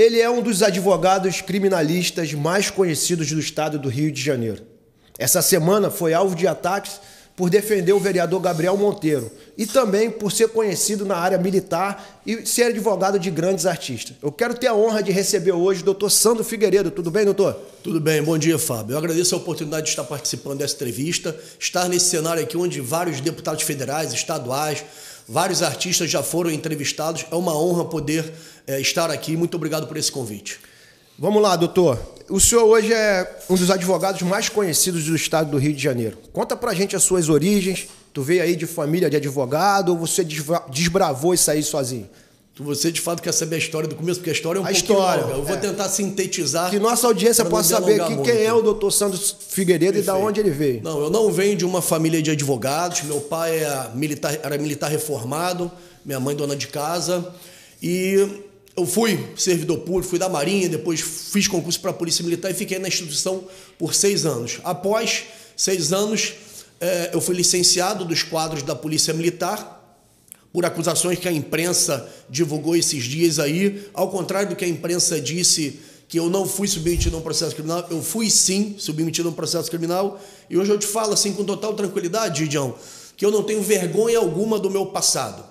Ele é um dos advogados criminalistas mais conhecidos do estado do Rio de Janeiro. Essa semana foi alvo de ataques por defender o vereador Gabriel Monteiro e também por ser conhecido na área militar e ser advogado de grandes artistas. Eu quero ter a honra de receber hoje o doutor Sandro Figueiredo. Tudo bem, doutor? Tudo bem, bom dia, Fábio. Eu agradeço a oportunidade de estar participando dessa entrevista, estar nesse cenário aqui onde vários deputados federais, estaduais, vários artistas já foram entrevistados. É uma honra poder é, estar aqui. Muito obrigado por esse convite. Vamos lá, doutor. O senhor hoje é um dos advogados mais conhecidos do estado do Rio de Janeiro. Conta pra gente as suas origens. Tu veio aí de família de advogado ou você desbravou isso aí sozinho? Você de fato quer saber a história do começo, porque a história é um a história, longa. Eu vou é. tentar sintetizar. Que nossa audiência possa saber aqui quem é o doutor Santos Figueiredo Perfeito. e da onde ele veio. Não, eu não venho de uma família de advogados. Meu pai era é militar, era militar reformado, minha mãe dona de casa. E eu fui servidor público, fui da Marinha, depois fiz concurso para a Polícia Militar e fiquei na instituição por seis anos. Após seis anos, eh, eu fui licenciado dos quadros da Polícia Militar por acusações que a imprensa divulgou esses dias aí. Ao contrário do que a imprensa disse que eu não fui submetido a um processo criminal, eu fui sim submetido a um processo criminal. E hoje eu te falo assim com total tranquilidade, Gidião, que eu não tenho vergonha alguma do meu passado.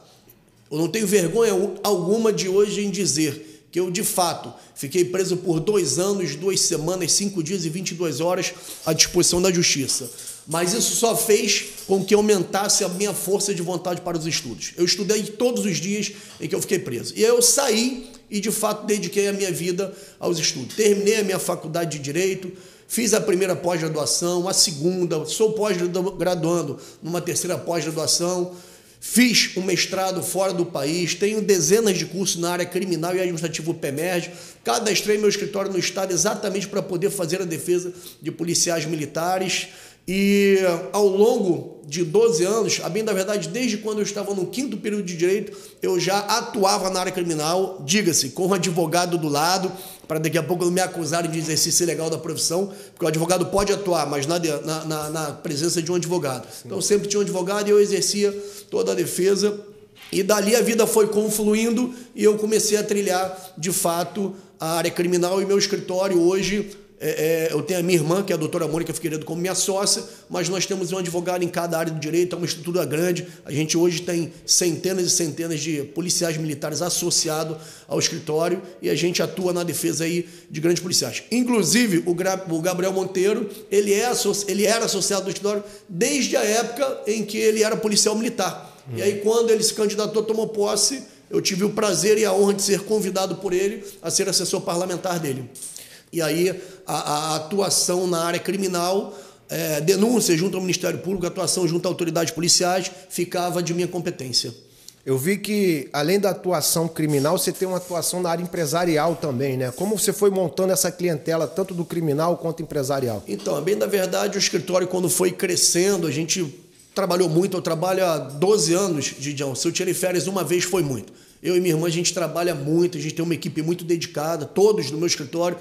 Eu não tenho vergonha alguma de hoje em dizer que eu, de fato, fiquei preso por dois anos, duas semanas, cinco dias e 22 horas à disposição da justiça. Mas isso só fez com que aumentasse a minha força de vontade para os estudos. Eu estudei todos os dias em que eu fiquei preso. E eu saí e, de fato, dediquei a minha vida aos estudos. Terminei a minha faculdade de Direito, fiz a primeira pós-graduação, a segunda, sou pós-graduando numa terceira pós-graduação Fiz um mestrado fora do país, tenho dezenas de cursos na área criminal e administrativo PEMERG. Cadastrei meu escritório no Estado exatamente para poder fazer a defesa de policiais militares. E ao longo de 12 anos, a bem da verdade, desde quando eu estava no quinto período de direito, eu já atuava na área criminal, diga-se, com um advogado do lado, para daqui a pouco não me acusarem de exercício ilegal da profissão, porque o advogado pode atuar, mas na, na, na presença de um advogado. Sim. Então sempre tinha um advogado e eu exercia toda a defesa. E dali a vida foi confluindo e eu comecei a trilhar, de fato, a área criminal e meu escritório hoje é, é, eu tenho a minha irmã, que é a doutora Mônica Figueiredo, como minha sócia, mas nós temos um advogado em cada área do direito, é uma estrutura grande. A gente hoje tem centenas e centenas de policiais militares associados ao escritório e a gente atua na defesa aí de grandes policiais. Inclusive, o, o Gabriel Monteiro, ele, é, ele era associado do escritório desde a época em que ele era policial militar. Hum. E aí, quando ele se candidatou, tomou posse, eu tive o prazer e a honra de ser convidado por ele a ser assessor parlamentar dele. E aí a, a atuação na área criminal, é, denúncia junto ao Ministério Público, atuação junto a autoridades policiais, ficava de minha competência. Eu vi que, além da atuação criminal, você tem uma atuação na área empresarial também, né? Como você foi montando essa clientela, tanto do criminal quanto empresarial? Então, bem da verdade, o escritório, quando foi crescendo, a gente trabalhou muito. Eu trabalho há 12 anos, Didião. Se eu tirei férias uma vez, foi muito. Eu e minha irmã, a gente trabalha muito, a gente tem uma equipe muito dedicada, todos no meu escritório.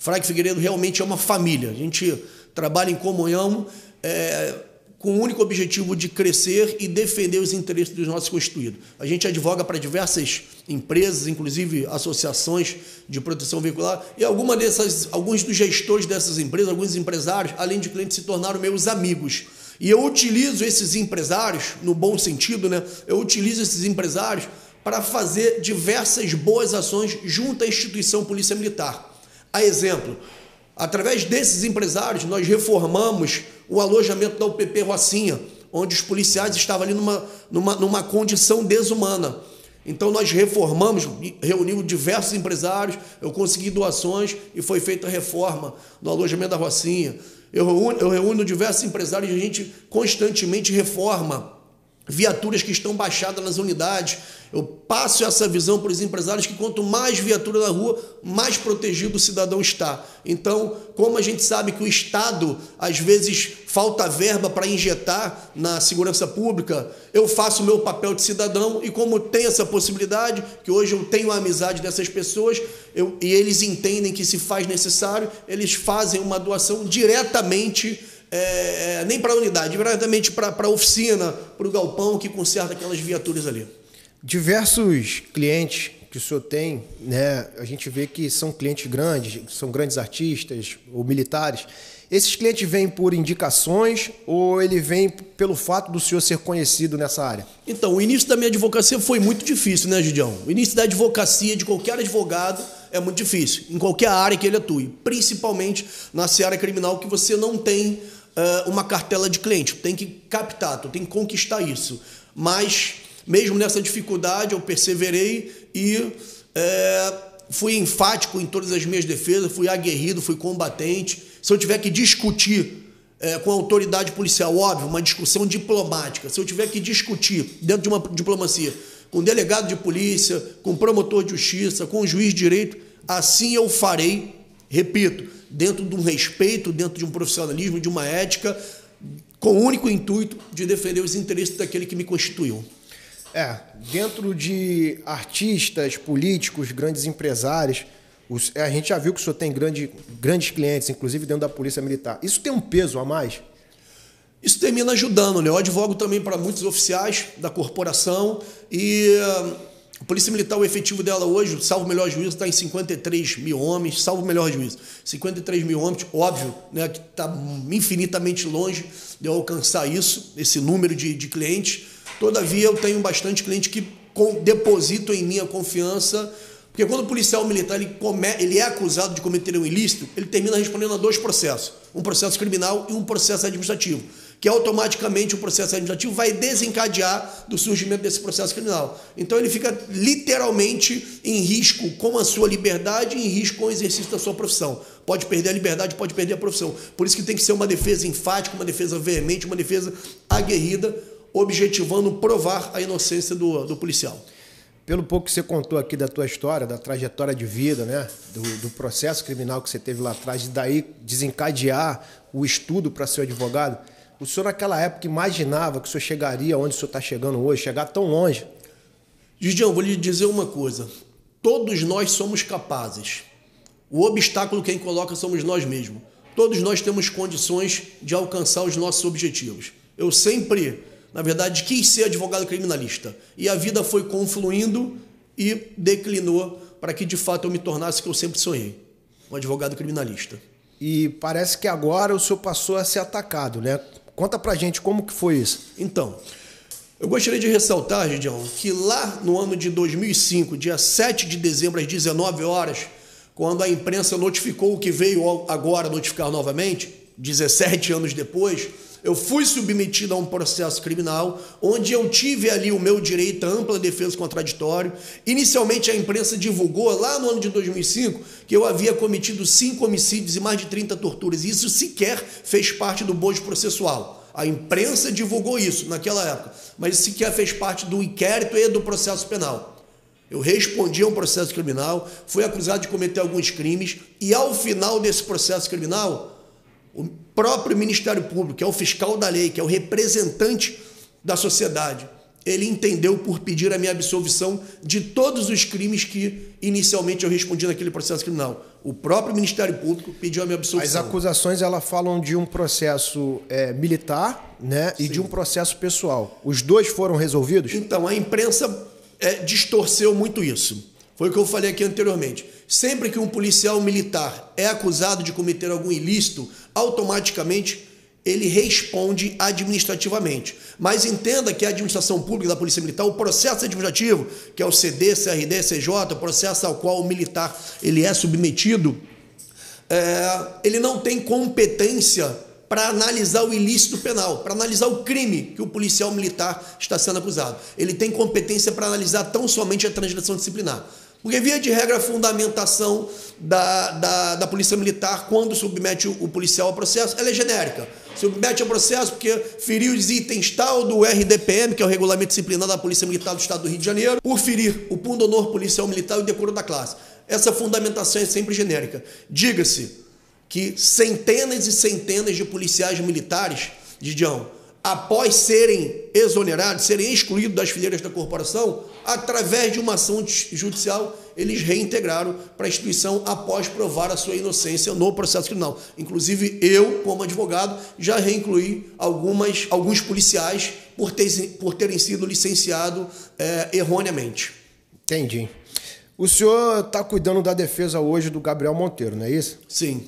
Frag Figueiredo realmente é uma família. A gente trabalha em comunhão é, com o único objetivo de crescer e defender os interesses dos nossos constituídos. A gente advoga para diversas empresas, inclusive associações de proteção veicular, e alguma dessas, alguns dos gestores dessas empresas, alguns empresários, além de clientes, se tornaram meus amigos. E eu utilizo esses empresários, no bom sentido, né? Eu utilizo esses empresários para fazer diversas boas ações junto à instituição Polícia Militar. A exemplo, através desses empresários, nós reformamos o alojamento da UPP Rocinha, onde os policiais estavam ali numa, numa, numa condição desumana. Então nós reformamos, reunimos diversos empresários, eu consegui doações e foi feita a reforma no alojamento da Rocinha. Eu reúno, eu reúno diversos empresários e a gente constantemente reforma viaturas que estão baixadas nas unidades. Eu passo essa visão para os empresários que quanto mais viatura na rua, mais protegido o cidadão está. Então, como a gente sabe que o Estado às vezes falta verba para injetar na segurança pública, eu faço o meu papel de cidadão e como tem essa possibilidade, que hoje eu tenho a amizade dessas pessoas, eu, e eles entendem que se faz necessário, eles fazem uma doação diretamente é, nem para a unidade, diretamente para a oficina, para o galpão que conserta aquelas viaturas ali. Diversos clientes que o senhor tem, né, a gente vê que são clientes grandes, são grandes artistas ou militares. Esses clientes vêm por indicações ou ele vem pelo fato do senhor ser conhecido nessa área? Então, o início da minha advocacia foi muito difícil, né, Gidião? O início da advocacia de qualquer advogado é muito difícil, em qualquer área que ele atue, principalmente na seara criminal que você não tem uh, uma cartela de cliente, tem que captar, tu tem que conquistar isso. Mas mesmo nessa dificuldade, eu perseverei e é, fui enfático em todas as minhas defesas, fui aguerrido, fui combatente. Se eu tiver que discutir é, com a autoridade policial, óbvio, uma discussão diplomática, se eu tiver que discutir dentro de uma diplomacia com delegado de polícia, com promotor de justiça, com juiz de direito, assim eu farei, repito, dentro de um respeito, dentro de um profissionalismo, de uma ética, com o único intuito de defender os interesses daquele que me constituiu. É, dentro de artistas, políticos, grandes empresários, os, a gente já viu que o senhor tem grande, grandes clientes, inclusive dentro da Polícia Militar. Isso tem um peso a mais? Isso termina ajudando, né? Eu advogo também para muitos oficiais da corporação e uh, a Polícia Militar, o efetivo dela hoje, salvo o melhor juízo, está em 53 mil homens, salvo o melhor juízo. 53 mil homens, óbvio, né, que está infinitamente longe de eu alcançar isso, esse número de, de clientes Todavia, eu tenho bastante cliente que depositam em minha confiança, porque quando o policial militar ele, come, ele é acusado de cometer um ilícito, ele termina respondendo a dois processos, um processo criminal e um processo administrativo, que automaticamente o processo administrativo vai desencadear do surgimento desse processo criminal. Então ele fica literalmente em risco com a sua liberdade e em risco com o exercício da sua profissão. Pode perder a liberdade, pode perder a profissão. Por isso que tem que ser uma defesa enfática, uma defesa veemente, uma defesa aguerrida, objetivando provar a inocência do, do policial. Pelo pouco que você contou aqui da tua história, da trajetória de vida, né? do, do processo criminal que você teve lá atrás, e daí desencadear o estudo para ser advogado, o senhor naquela época imaginava que o senhor chegaria onde o senhor está chegando hoje, chegar tão longe? Gidião, vou lhe dizer uma coisa. Todos nós somos capazes. O obstáculo quem coloca somos nós mesmos. Todos nós temos condições de alcançar os nossos objetivos. Eu sempre na verdade, quis ser advogado criminalista. E a vida foi confluindo e declinou para que de fato eu me tornasse o que eu sempre sonhei, um advogado criminalista. E parece que agora o senhor passou a ser atacado, né? Conta pra gente como que foi isso. Então, eu gostaria de ressaltar, Gideon, que lá no ano de 2005, dia 7 de dezembro, às 19 horas, quando a imprensa notificou o que veio agora notificar novamente, 17 anos depois, eu fui submetido a um processo criminal, onde eu tive ali o meu direito à ampla defesa contraditório. Inicialmente, a imprensa divulgou, lá no ano de 2005, que eu havia cometido cinco homicídios e mais de 30 torturas. Isso sequer fez parte do bojo processual. A imprensa divulgou isso naquela época, mas sequer fez parte do inquérito e do processo penal. Eu respondi a um processo criminal, fui acusado de cometer alguns crimes, e ao final desse processo criminal, próprio Ministério Público, que é o fiscal da lei, que é o representante da sociedade, ele entendeu por pedir a minha absolvição de todos os crimes que inicialmente eu respondi naquele processo criminal. O próprio Ministério Público pediu a minha absolvição. As acusações elas falam de um processo é, militar né, e de um processo pessoal. Os dois foram resolvidos? Então, a imprensa é, distorceu muito isso. Foi o que eu falei aqui anteriormente. Sempre que um policial militar é acusado de cometer algum ilícito, automaticamente ele responde administrativamente. Mas entenda que a administração pública da Polícia Militar, o processo administrativo, que é o CD, CRD, CJ, o processo ao qual o militar ele é submetido, é, ele não tem competência para analisar o ilícito penal, para analisar o crime que o policial militar está sendo acusado. Ele tem competência para analisar tão somente a transgressão disciplinar. Porque, via de regra, a fundamentação da, da, da Polícia Militar, quando submete o, o policial ao processo, ela é genérica. Submete ao processo porque feriu os itens tal do RDPM, que é o Regulamento Disciplinar da Polícia Militar do Estado do Rio de Janeiro, por ferir o pundonor policial militar e o decoro da classe. Essa fundamentação é sempre genérica. Diga-se que centenas e centenas de policiais militares, Didião, após serem exonerados, serem excluídos das fileiras da corporação, através de uma ação judicial, eles reintegraram para a instituição após provar a sua inocência no processo criminal. Inclusive, eu, como advogado, já reincluí algumas, alguns policiais por, ter, por terem sido licenciados é, erroneamente. Entendi. O senhor está cuidando da defesa hoje do Gabriel Monteiro, não é isso? Sim.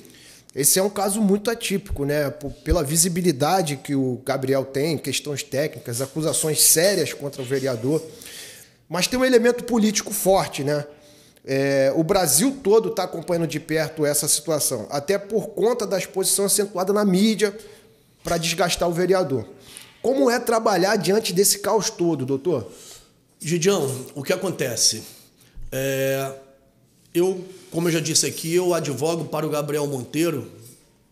Esse é um caso muito atípico, né? Pela visibilidade que o Gabriel tem, questões técnicas, acusações sérias contra o vereador. Mas tem um elemento político forte, né? É, o Brasil todo está acompanhando de perto essa situação, até por conta da exposição acentuada na mídia para desgastar o vereador. Como é trabalhar diante desse caos todo, doutor? Gidião, o que acontece? É, eu, como eu já disse aqui, eu advogo para o Gabriel Monteiro,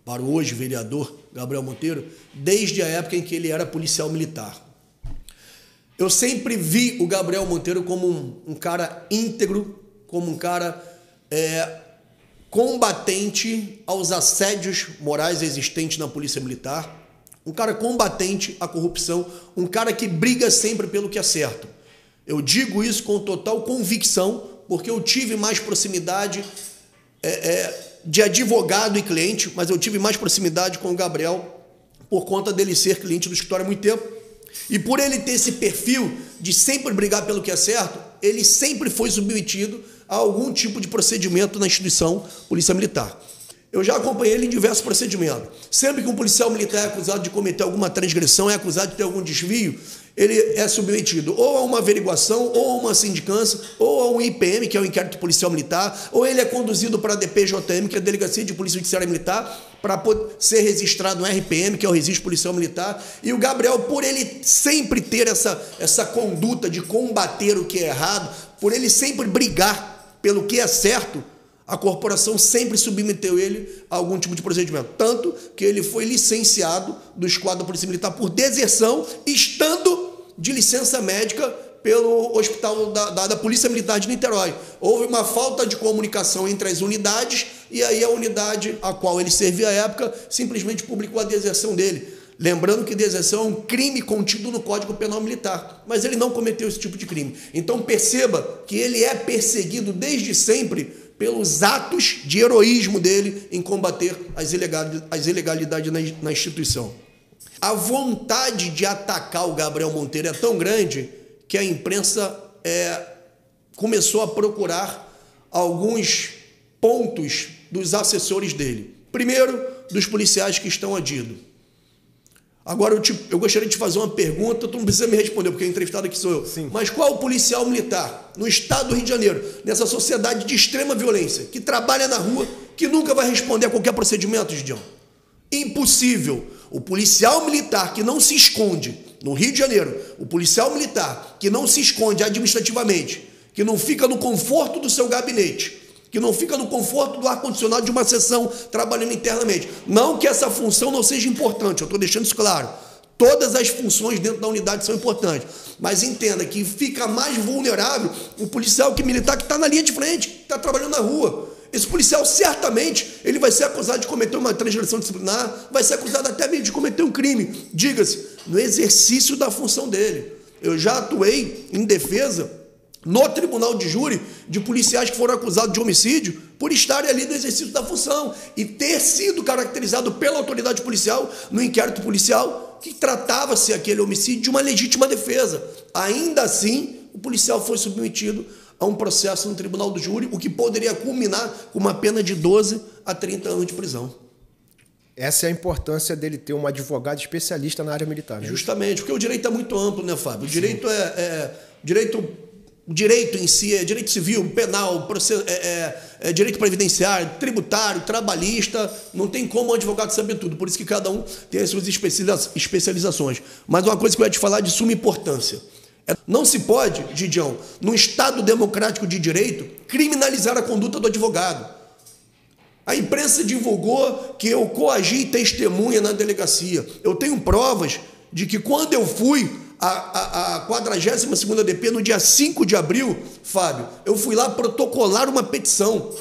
para o hoje vereador Gabriel Monteiro, desde a época em que ele era policial militar. Eu sempre vi o Gabriel Monteiro como um, um cara íntegro, como um cara é, combatente aos assédios morais existentes na Polícia Militar, um cara combatente à corrupção, um cara que briga sempre pelo que é certo. Eu digo isso com total convicção, porque eu tive mais proximidade é, é, de advogado e cliente, mas eu tive mais proximidade com o Gabriel por conta dele ser cliente do escritório há muito tempo. E por ele ter esse perfil de sempre brigar pelo que é certo, ele sempre foi submetido a algum tipo de procedimento na instituição Polícia Militar. Eu já acompanhei ele em diversos procedimentos. Sempre que um policial militar é acusado de cometer alguma transgressão, é acusado de ter algum desvio, ele é submetido ou a uma averiguação, ou a uma sindicância, ou a um IPM, que é o inquérito policial militar, ou ele é conduzido para a DPJM, que é a Delegacia de Polícia Judiciária Militar, para ser registrado no RPM, que é o Registro Policial Militar. E o Gabriel, por ele sempre ter essa, essa conduta de combater o que é errado, por ele sempre brigar pelo que é certo, a corporação sempre submeteu ele a algum tipo de procedimento. Tanto que ele foi licenciado do esquadro Polícia Militar por deserção, estando de licença médica pelo hospital da, da, da, Polícia Militar de Niterói. Houve uma falta de comunicação entre as unidades e aí a unidade a qual ele servia à época simplesmente publicou a deserção dele. Lembrando que deserção é um crime contido no Código Penal Militar, mas ele não cometeu esse tipo de crime. Então perceba que ele é perseguido desde sempre pelos atos de heroísmo dele em combater as ilegalidades, as ilegalidades na, na instituição. A vontade de atacar o Gabriel Monteiro é tão grande que a imprensa é, começou a procurar alguns pontos dos assessores dele. Primeiro, dos policiais que estão adidos. Agora, eu, te, eu gostaria de te fazer uma pergunta, tu não precisa me responder, porque o entrevistado aqui sou eu. Sim. Mas qual o policial militar no estado do Rio de Janeiro, nessa sociedade de extrema violência, que trabalha na rua, que nunca vai responder a qualquer procedimento, Gideon? Impossível. O policial militar que não se esconde no Rio de Janeiro, o policial militar que não se esconde administrativamente, que não fica no conforto do seu gabinete, que não fica no conforto do ar-condicionado de uma sessão trabalhando internamente. Não que essa função não seja importante, eu estou deixando isso claro. Todas as funções dentro da unidade são importantes. Mas entenda que fica mais vulnerável o policial que militar que está na linha de frente, que está trabalhando na rua. Esse policial certamente ele vai ser acusado de cometer uma transgressão disciplinar, vai ser acusado até mesmo de cometer um crime. Diga-se, no exercício da função dele. Eu já atuei em defesa no tribunal de júri de policiais que foram acusados de homicídio por estarem ali no exercício da função e ter sido caracterizado pela autoridade policial no inquérito policial que tratava-se aquele homicídio de uma legítima defesa. Ainda assim, o policial foi submetido a um processo no tribunal do júri, o que poderia culminar com uma pena de 12 a 30 anos de prisão. Essa é a importância dele ter um advogado especialista na área militar. Né? Justamente, porque o direito é muito amplo, né, Fábio? O direito é, é direito o direito em si é direito civil, penal, processo, é, é, é, direito previdenciário, tributário, trabalhista, não tem como um advogado saber tudo, por isso que cada um tem as suas especializações. Mas uma coisa que eu ia te falar de suma importância. É, não se pode, Gidião, num Estado democrático de direito, criminalizar a conduta do advogado. A imprensa divulgou que eu coagi testemunha na delegacia. Eu tenho provas de que quando eu fui a, a, a 42 DP, no dia 5 de abril, Fábio, eu fui lá protocolar uma petição.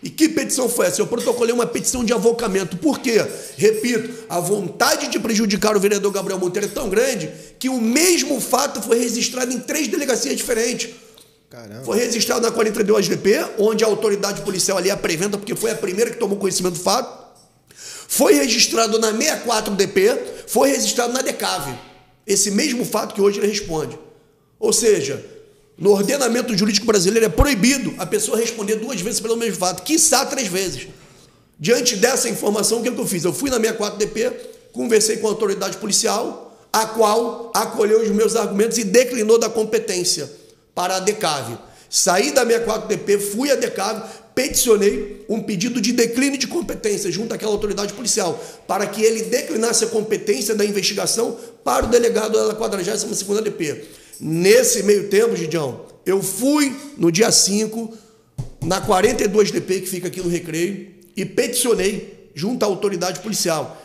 E que petição foi essa? Eu protocolei uma petição de avocamento. Por quê? Repito, a vontade de prejudicar o vereador Gabriel Monteiro é tão grande que o mesmo fato foi registrado em três delegacias diferentes. Caramba. Foi registrado na 42DP, onde a autoridade policial ali apresenta, porque foi a primeira que tomou conhecimento do fato. Foi registrado na 64DP, foi registrado na DECAV. Esse mesmo fato que hoje ele responde. Ou seja, no ordenamento jurídico brasileiro é proibido a pessoa responder duas vezes pelo mesmo fato, quiçá três vezes. Diante dessa informação, o que, é que eu fiz? Eu fui na 64DP, conversei com a autoridade policial, a qual acolheu os meus argumentos e declinou da competência para a DECAV. Saí da 64DP, fui à DECAV, peticionei um pedido de declínio de competência junto àquela autoridade policial, para que ele declinasse a competência da investigação para o delegado da 42ª DP. Nesse meio tempo, Gidião, eu fui no dia 5, na 42DP, que fica aqui no Recreio, e peticionei junto à autoridade policial.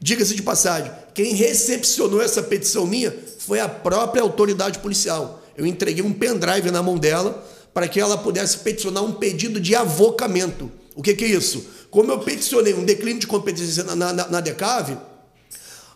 Diga-se de passagem, quem recepcionou essa petição minha foi a própria autoridade policial eu entreguei um pendrive na mão dela para que ela pudesse peticionar um pedido de avocamento. O que, que é isso? Como eu peticionei um declínio de competência na, na, na DECAV,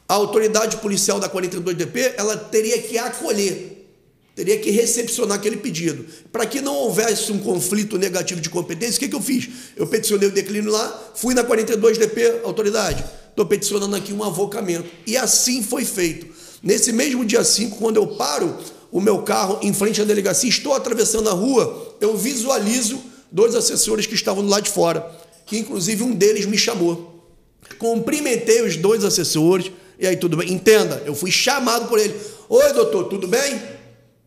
a autoridade policial da 42DP ela teria que acolher, teria que recepcionar aquele pedido. Para que não houvesse um conflito negativo de competência, o que, que eu fiz? Eu peticionei o declínio lá, fui na 42DP, autoridade, estou peticionando aqui um avocamento. E assim foi feito. Nesse mesmo dia 5, quando eu paro o meu carro em frente à delegacia, estou atravessando a rua, eu visualizo dois assessores que estavam do lado de fora, que inclusive um deles me chamou. Cumprimentei os dois assessores, e aí tudo bem. Entenda, eu fui chamado por ele. Oi, doutor, tudo bem?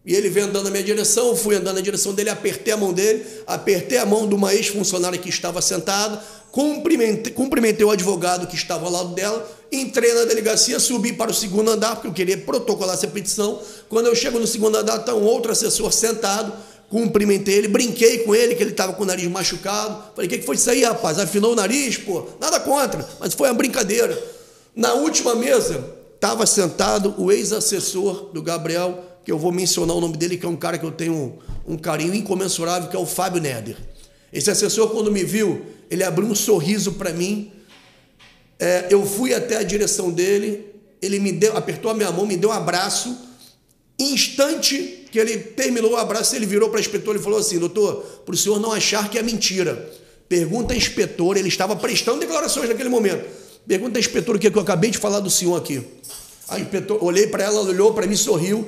E ele veio andando na minha direção, eu fui andando na direção dele, apertei a mão dele, apertei a mão de uma ex-funcionária que estava sentada, cumprimentei, cumprimentei o advogado que estava ao lado dela, entrei na delegacia, subi para o segundo andar, porque eu queria protocolar essa petição. Quando eu chego no segundo andar, está um outro assessor sentado, cumprimentei ele, brinquei com ele, que ele estava com o nariz machucado. Falei, o que, que foi isso aí, rapaz? Afinou o nariz? Pô, nada contra, mas foi uma brincadeira. Na última mesa, estava sentado o ex-assessor do Gabriel, que eu vou mencionar o nome dele, que é um cara que eu tenho um carinho incomensurável, que é o Fábio Neder. Esse assessor, quando me viu, ele abriu um sorriso para mim. É, eu fui até a direção dele, ele me deu, apertou a minha mão, me deu um abraço. Instante que ele terminou o abraço, ele virou para a inspetora e falou assim: Doutor, para o senhor não achar que é mentira, pergunta a inspetora, ele estava prestando declarações naquele momento. Pergunta a inspetora o que, é que eu acabei de falar do senhor aqui. A inspetora, olhei para ela, olhou para mim, sorriu.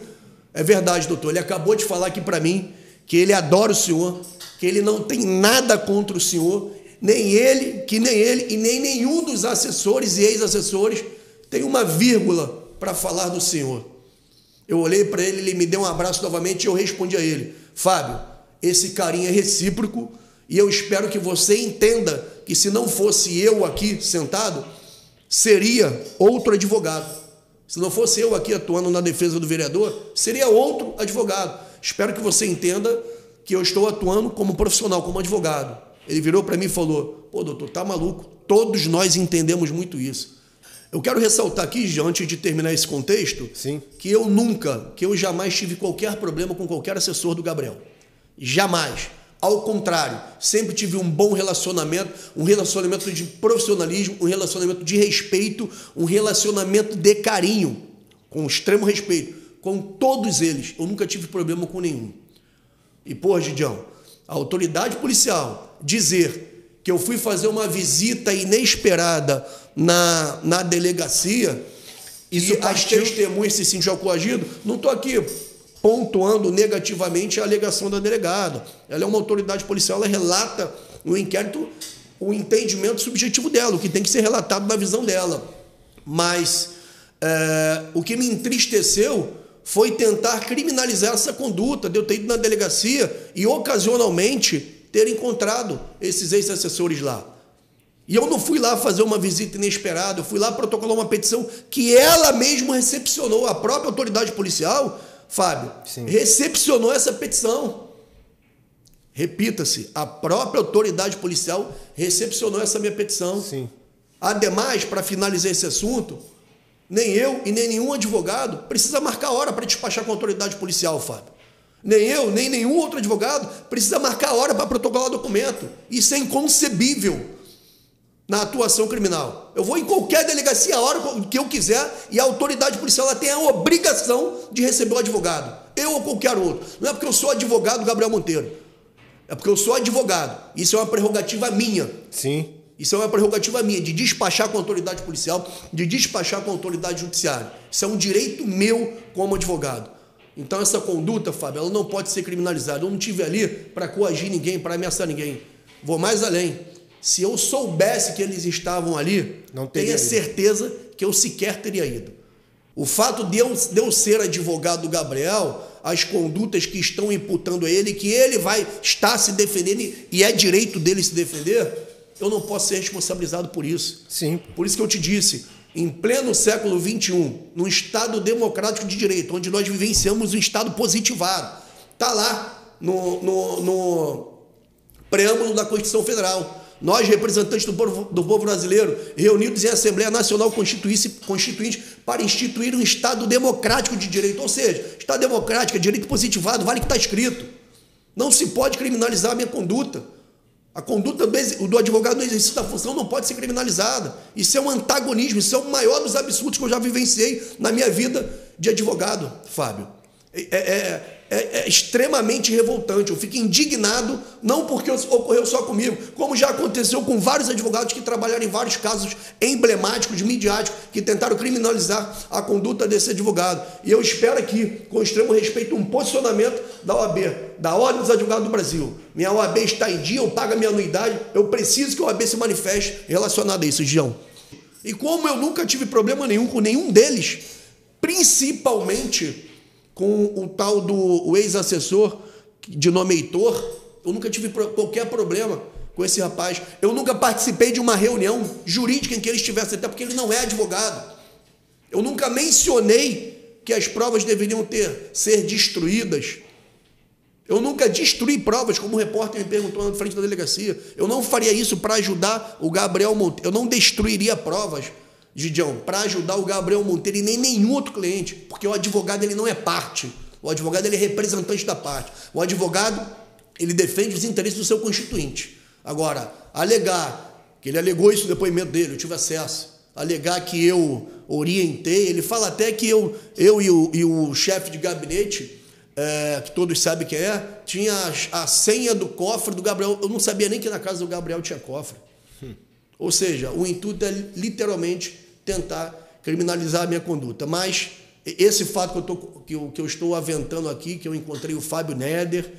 É verdade, doutor, ele acabou de falar aqui para mim que ele adora o senhor, que ele não tem nada contra o senhor nem ele, que nem ele e nem nenhum dos assessores e ex-assessores tem uma vírgula para falar do Senhor. Eu olhei para ele, ele me deu um abraço novamente e eu respondi a ele: Fábio, esse carinho é recíproco e eu espero que você entenda que se não fosse eu aqui sentado, seria outro advogado. Se não fosse eu aqui atuando na defesa do vereador, seria outro advogado. Espero que você entenda que eu estou atuando como profissional, como advogado. Ele virou para mim e falou: Pô, doutor, tá maluco? Todos nós entendemos muito isso. Eu quero ressaltar aqui, antes de terminar esse contexto, Sim. que eu nunca, que eu jamais tive qualquer problema com qualquer assessor do Gabriel. Jamais. Ao contrário, sempre tive um bom relacionamento, um relacionamento de profissionalismo, um relacionamento de respeito, um relacionamento de carinho, com extremo respeito, com todos eles. Eu nunca tive problema com nenhum. E, pô, Gidião, a autoridade policial dizer que eu fui fazer uma visita inesperada na, na delegacia Isso e partiu... as testemunhas se sentiram coagidas, não estou aqui pontuando negativamente a alegação da delegada. Ela é uma autoridade policial, ela relata no inquérito o entendimento subjetivo dela, o que tem que ser relatado na visão dela. Mas é, o que me entristeceu foi tentar criminalizar essa conduta, de eu ter ido na delegacia e ocasionalmente ter encontrado esses ex-assessores lá. E eu não fui lá fazer uma visita inesperada, eu fui lá protocolar uma petição que ela mesma recepcionou, a própria autoridade policial, Fábio, Sim. recepcionou essa petição. Repita-se, a própria autoridade policial recepcionou essa minha petição. Sim. Ademais, para finalizar esse assunto, nem eu e nem nenhum advogado precisa marcar hora para despachar com a autoridade policial, Fábio. Nem eu, nem nenhum outro advogado precisa marcar hora para protocolar documento. Isso é inconcebível. na atuação criminal. Eu vou em qualquer delegacia a hora que eu quiser e a autoridade policial ela tem a obrigação de receber o advogado. Eu ou qualquer outro. Não é porque eu sou advogado Gabriel Monteiro. É porque eu sou advogado. Isso é uma prerrogativa minha. Sim. Isso é uma prerrogativa minha, de despachar com a autoridade policial, de despachar com a autoridade judiciária. Isso é um direito meu como advogado. Então essa conduta, Fábio, ela não pode ser criminalizada. Eu não tive ali para coagir ninguém, para ameaçar ninguém. Vou mais além. Se eu soubesse que eles estavam ali, não tenha ido. certeza que eu sequer teria ido. O fato de eu, de eu ser advogado do Gabriel, as condutas que estão imputando a ele, que ele vai estar se defendendo e é direito dele se defender, eu não posso ser responsabilizado por isso. Sim. Por isso que eu te disse, em pleno século XXI, num Estado democrático de direito, onde nós vivenciamos um Estado positivado, está lá no, no, no preâmbulo da Constituição Federal nós, representantes do povo, do povo brasileiro, reunidos em Assembleia Nacional Constituinte para instituir um Estado democrático de direito. Ou seja, Estado democrático, é direito positivado, vale o que está escrito. Não se pode criminalizar a minha conduta. A conduta do advogado no exercício da função não pode ser criminalizada. Isso é um antagonismo, isso é o maior dos absurdos que eu já vivenciei na minha vida de advogado, Fábio. É, é, é, é, extremamente revoltante. Eu fico indignado, não porque ocorreu só comigo, como já aconteceu com vários advogados que trabalharam em vários casos emblemáticos, midiáticos, que tentaram criminalizar a conduta desse advogado. E eu espero aqui, com extremo respeito, um posicionamento da OAB, da Ordem dos Advogados do Brasil. Minha OAB está em dia, eu pago a minha anuidade, eu preciso que a OAB se manifeste relacionado a isso, Gião. E como eu nunca tive problema nenhum com nenhum deles, principalmente com o tal do ex-assessor de nome Heitor. Eu nunca tive qualquer problema com esse rapaz. Eu nunca participei de uma reunião jurídica em que ele estivesse, até porque ele não é advogado. Eu nunca mencionei que as provas deveriam ter ser destruídas. Eu nunca destruí provas, como o repórter me perguntou na frente da delegacia. Eu não faria isso para ajudar o Gabriel Monteiro. Eu não destruiria provas Gidião, para ajudar o Gabriel Monteiro e nem nenhum outro cliente, porque o advogado ele não é parte. O advogado ele é representante da parte. O advogado ele defende os interesses do seu constituinte. Agora, alegar que ele alegou isso no depoimento dele, eu tive acesso. Alegar que eu orientei, ele fala até que eu, eu e o, e o chefe de gabinete, é, que todos sabem quem é, tinha a, a senha do cofre do Gabriel. Eu não sabia nem que na casa do Gabriel tinha cofre. Ou seja, o intuito é literalmente tentar criminalizar a minha conduta. Mas esse fato que eu, tô, que eu, que eu estou aventando aqui, que eu encontrei o Fábio Neder,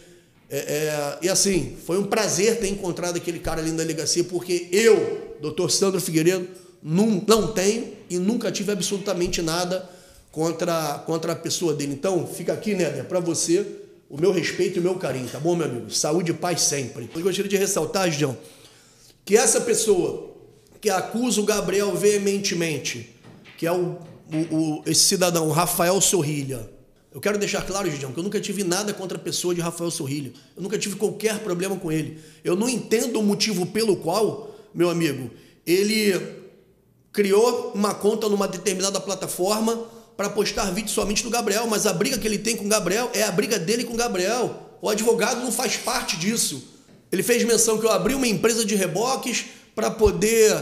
é, é, e assim, foi um prazer ter encontrado aquele cara ali na delegacia, porque eu, doutor Sandro Figueiredo, não, não tenho e nunca tive absolutamente nada contra, contra a pessoa dele. Então, fica aqui, Néder, para você o meu respeito e o meu carinho, tá bom, meu amigo? Saúde e paz sempre. Eu gostaria de ressaltar, João, que essa pessoa que acusa o Gabriel veementemente, que é o, o, o esse cidadão, Rafael Sorrilha. Eu quero deixar claro, Gideão, que eu nunca tive nada contra a pessoa de Rafael Sorrilha. Eu nunca tive qualquer problema com ele. Eu não entendo o motivo pelo qual, meu amigo, ele criou uma conta numa determinada plataforma para postar vídeo somente do Gabriel, mas a briga que ele tem com o Gabriel é a briga dele com o Gabriel. O advogado não faz parte disso. Ele fez menção que eu abri uma empresa de reboques para poder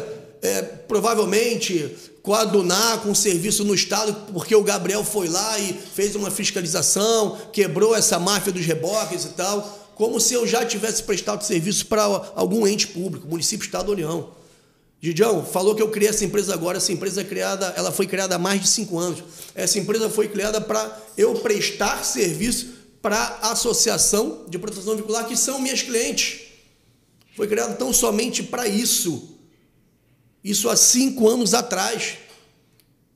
é, provavelmente coadunar com o serviço no Estado, porque o Gabriel foi lá e fez uma fiscalização, quebrou essa máfia dos reboques e tal, como se eu já tivesse prestado serviço para algum ente público, município, Estado ou União. Gidião falou que eu criei essa empresa agora. Essa empresa é criada, ela foi criada há mais de cinco anos. Essa empresa foi criada para eu prestar serviço para a Associação de Proteção Veicular, que são minhas clientes. Foi criado tão somente para isso. Isso há cinco anos atrás.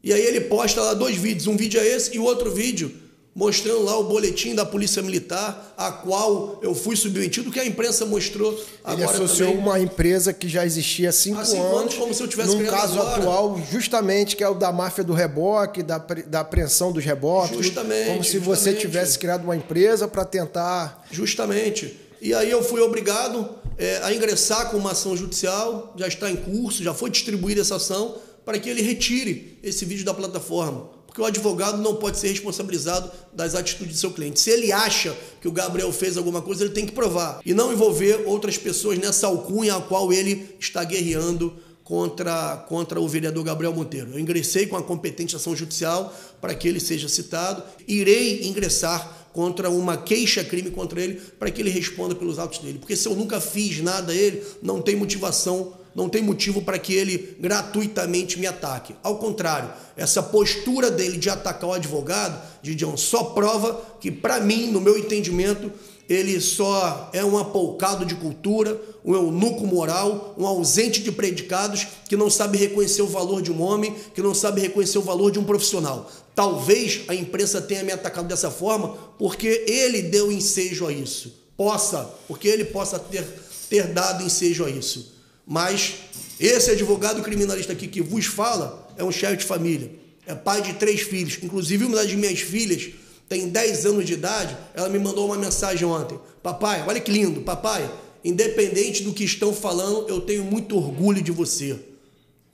E aí ele posta lá dois vídeos. Um vídeo é esse e o outro vídeo mostrando lá o boletim da Polícia Militar, a qual eu fui submetido, que a imprensa mostrou Ele associou também. uma empresa que já existia há cinco, há cinco anos, anos, como se eu tivesse num caso agora. atual, justamente, que é o da máfia do reboque, da, da apreensão dos reboques. Justamente. Como se justamente. você tivesse criado uma empresa para tentar... Justamente. E aí eu fui obrigado é, a ingressar com uma ação judicial, já está em curso, já foi distribuída essa ação, para que ele retire esse vídeo da plataforma. Porque o advogado não pode ser responsabilizado das atitudes do seu cliente. Se ele acha que o Gabriel fez alguma coisa, ele tem que provar. E não envolver outras pessoas nessa alcunha a qual ele está guerreando contra, contra o vereador Gabriel Monteiro. Eu ingressei com a competente ação judicial para que ele seja citado. Irei ingressar contra uma queixa-crime contra ele para que ele responda pelos atos dele. Porque se eu nunca fiz nada a ele, não tem motivação, não tem motivo para que ele gratuitamente me ataque. Ao contrário, essa postura dele de atacar o advogado, Didião, só prova que, para mim, no meu entendimento, ele só é um apoucado de cultura, um eunuco moral, um ausente de predicados que não sabe reconhecer o valor de um homem, que não sabe reconhecer o valor de um profissional. Talvez a imprensa tenha me atacado dessa forma porque ele deu ensejo a isso. Possa, porque ele possa ter, ter dado ensejo a isso. Mas esse advogado criminalista aqui que vos fala é um chefe de família, é pai de três filhos. Inclusive, uma das minhas filhas tem 10 anos de idade, ela me mandou uma mensagem ontem. Papai, olha que lindo, papai, independente do que estão falando, eu tenho muito orgulho de você.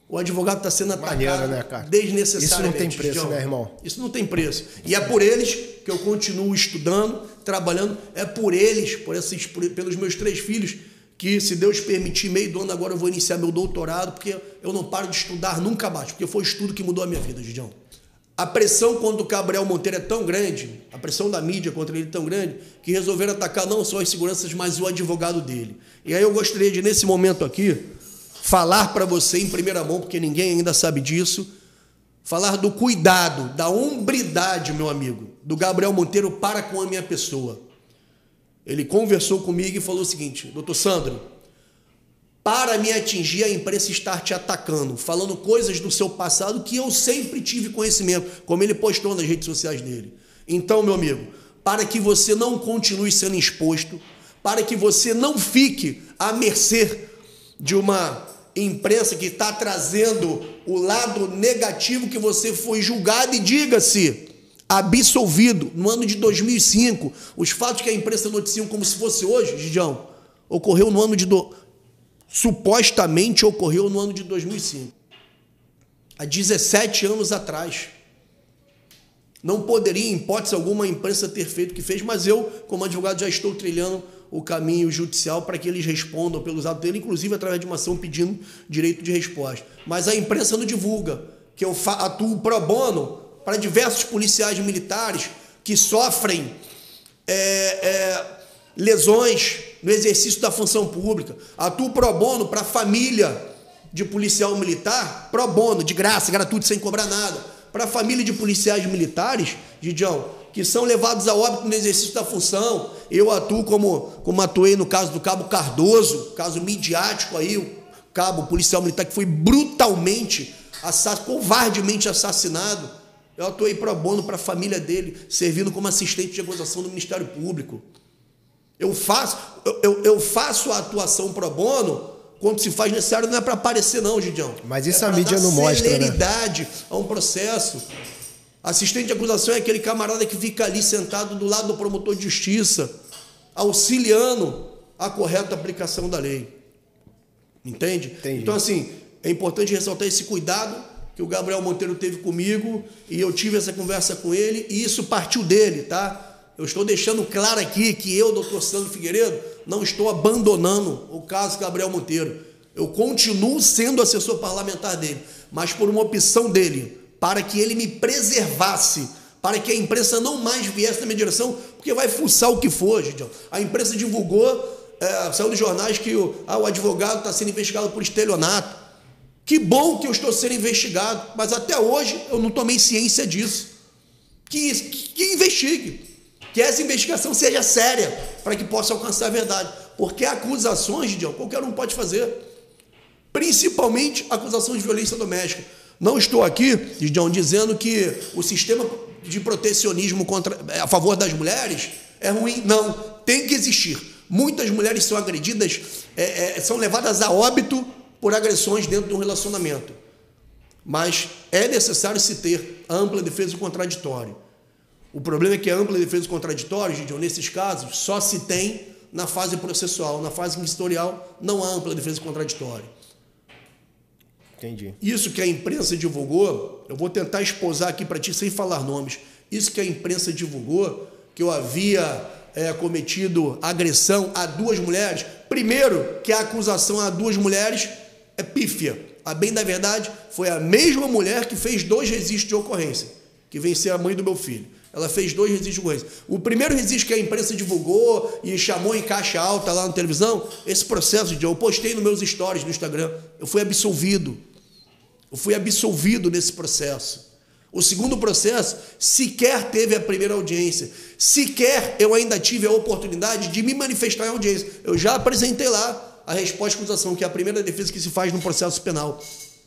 O advogado está sendo atacado Maneiro, né, cara? desnecessariamente. Isso não tem preço, John. né, irmão? Isso não tem preço. E é por eles que eu continuo estudando, trabalhando. É por eles, por esses, por, pelos meus três filhos, que, se Deus permitir, meio do ano agora eu vou iniciar meu doutorado, porque eu não paro de estudar nunca mais, porque foi o estudo que mudou a minha vida, Gidião. A pressão contra o Gabriel Monteiro é tão grande, a pressão da mídia contra ele é tão grande, que resolveram atacar não só as seguranças, mas o advogado dele. E aí eu gostaria de, nesse momento aqui, falar para você em primeira mão, porque ninguém ainda sabe disso, falar do cuidado, da hombridade, meu amigo, do Gabriel Monteiro para com a minha pessoa. Ele conversou comigo e falou o seguinte: Doutor Sandro, para me atingir, a imprensa estar te atacando, falando coisas do seu passado que eu sempre tive conhecimento, como ele postou nas redes sociais dele. Então, meu amigo, para que você não continue sendo exposto, para que você não fique à mercê de uma imprensa que está trazendo o lado negativo que você foi julgado e diga-se absolvido no ano de 2005. Os fatos que a imprensa noticiam como se fosse hoje, Gidião, ocorreu no ano de do supostamente ocorreu no ano de 2005. Há 17 anos atrás. Não poderia, em hipótese alguma, a imprensa ter feito o que fez, mas eu, como advogado, já estou trilhando o caminho judicial para que eles respondam pelos atos dele, inclusive através de uma ação pedindo direito de resposta. Mas a imprensa não divulga que eu atuo pro bono para diversos policiais militares que sofrem é, é, lesões no exercício da função pública. Atuo pro bono para a família de policial militar, pro bono, de graça, gratuito, sem cobrar nada. Para a família de policiais militares, Gidião, que são levados a óbito no exercício da função. Eu atuo como, como atuei no caso do Cabo Cardoso, caso midiático aí, o cabo policial militar que foi brutalmente, assass covardemente assassinado. Eu atuei pro bono para a família dele, servindo como assistente de acusação do Ministério Público. Eu faço, eu, eu faço a atuação pro bono quando se faz necessário, não é para aparecer, não, Gidião. Mas isso é a mídia não mostra. Né? celeridade né? a um processo. Assistente de acusação é aquele camarada que fica ali sentado do lado do promotor de justiça, auxiliando a correta aplicação da lei. Entende? Entendi. Então, assim, é importante ressaltar esse cuidado que o Gabriel Monteiro teve comigo e eu tive essa conversa com ele e isso partiu dele, tá? Eu estou deixando claro aqui que eu, doutor Sandro Figueiredo, não estou abandonando o caso Gabriel Monteiro. Eu continuo sendo assessor parlamentar dele, mas por uma opção dele, para que ele me preservasse, para que a imprensa não mais viesse na minha direção, porque vai fuçar o que for, gente. A imprensa divulgou, é, saiu nos jornais que o, ah, o advogado está sendo investigado por estelionato. Que bom que eu estou sendo investigado, mas até hoje eu não tomei ciência disso. Que, que, que investigue que essa investigação seja séria para que possa alcançar a verdade. Porque acusações, Gideon, qualquer um pode fazer. Principalmente acusações de violência doméstica. Não estou aqui, Gideon, dizendo que o sistema de protecionismo contra, a favor das mulheres é ruim. Não, tem que existir. Muitas mulheres são agredidas, é, é, são levadas a óbito por agressões dentro de um relacionamento. Mas é necessário se ter ampla defesa do contraditório. O problema é que a ampla defesa dos contraditórios, Gideon, nesses casos, só se tem na fase processual. Na fase ministerial, não há ampla defesa contraditória. Entendi. Isso que a imprensa divulgou, eu vou tentar esposar aqui para ti sem falar nomes. Isso que a imprensa divulgou, que eu havia é, cometido agressão a duas mulheres. Primeiro, que a acusação a duas mulheres é pífia. A bem da verdade, foi a mesma mulher que fez dois registros de ocorrência, que venceu a mãe do meu filho. Ela fez dois registros de ocorrência. O primeiro registro que a imprensa divulgou e chamou em caixa alta lá na televisão, esse processo de eu postei nos meus stories no Instagram, eu fui absolvido. Eu fui absolvido nesse processo. O segundo processo sequer teve a primeira audiência. Sequer eu ainda tive a oportunidade de me manifestar em audiência. Eu já apresentei lá a resposta à acusação, que é a primeira defesa que se faz no processo penal.